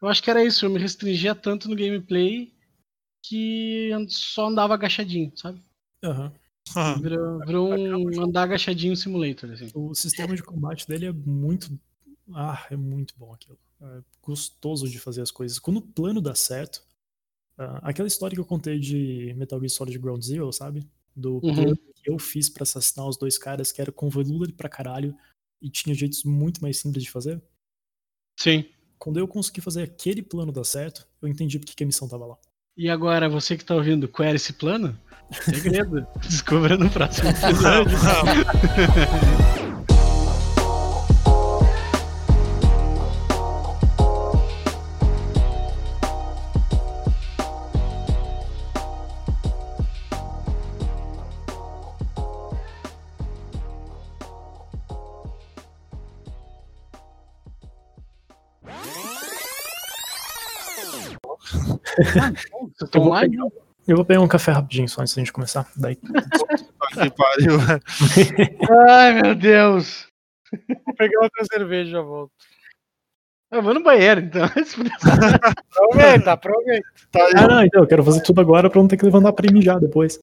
Eu acho que era isso. Eu me restringia tanto no gameplay que só andava agachadinho, sabe? Aham. Aham. Virou, virou um andar agachadinho simulator, assim. O sistema de combate dele é muito. Ah, é muito bom aquilo. É gostoso de fazer as coisas. Quando o plano dá certo. Ah, aquela história que eu contei de Metal Gear Solid Ground Zero, sabe? Do Uhum. plano que eu fiz pra assassinar os dois caras, que era convoluto pra caralho e tinha jeitos muito mais simples de fazer. Sim. Quando eu consegui fazer aquele plano dar certo, eu entendi porque que a missão tava lá. E agora, você que tá ouvindo, qual era esse plano? Segredo. Descubra no próximo episódio. Estão lá? então? Eu vou pegar um café rapidinho só antes da gente começar. Daí. Que pariu. Ai, meu Deus. Vou pegar outra cerveja e já volto. Eu vou no banheiro, então. Aproveita, aproveita. Tá. Ah, não, então, eu quero fazer tudo agora pra não ter que levantar pra ir mijar depois.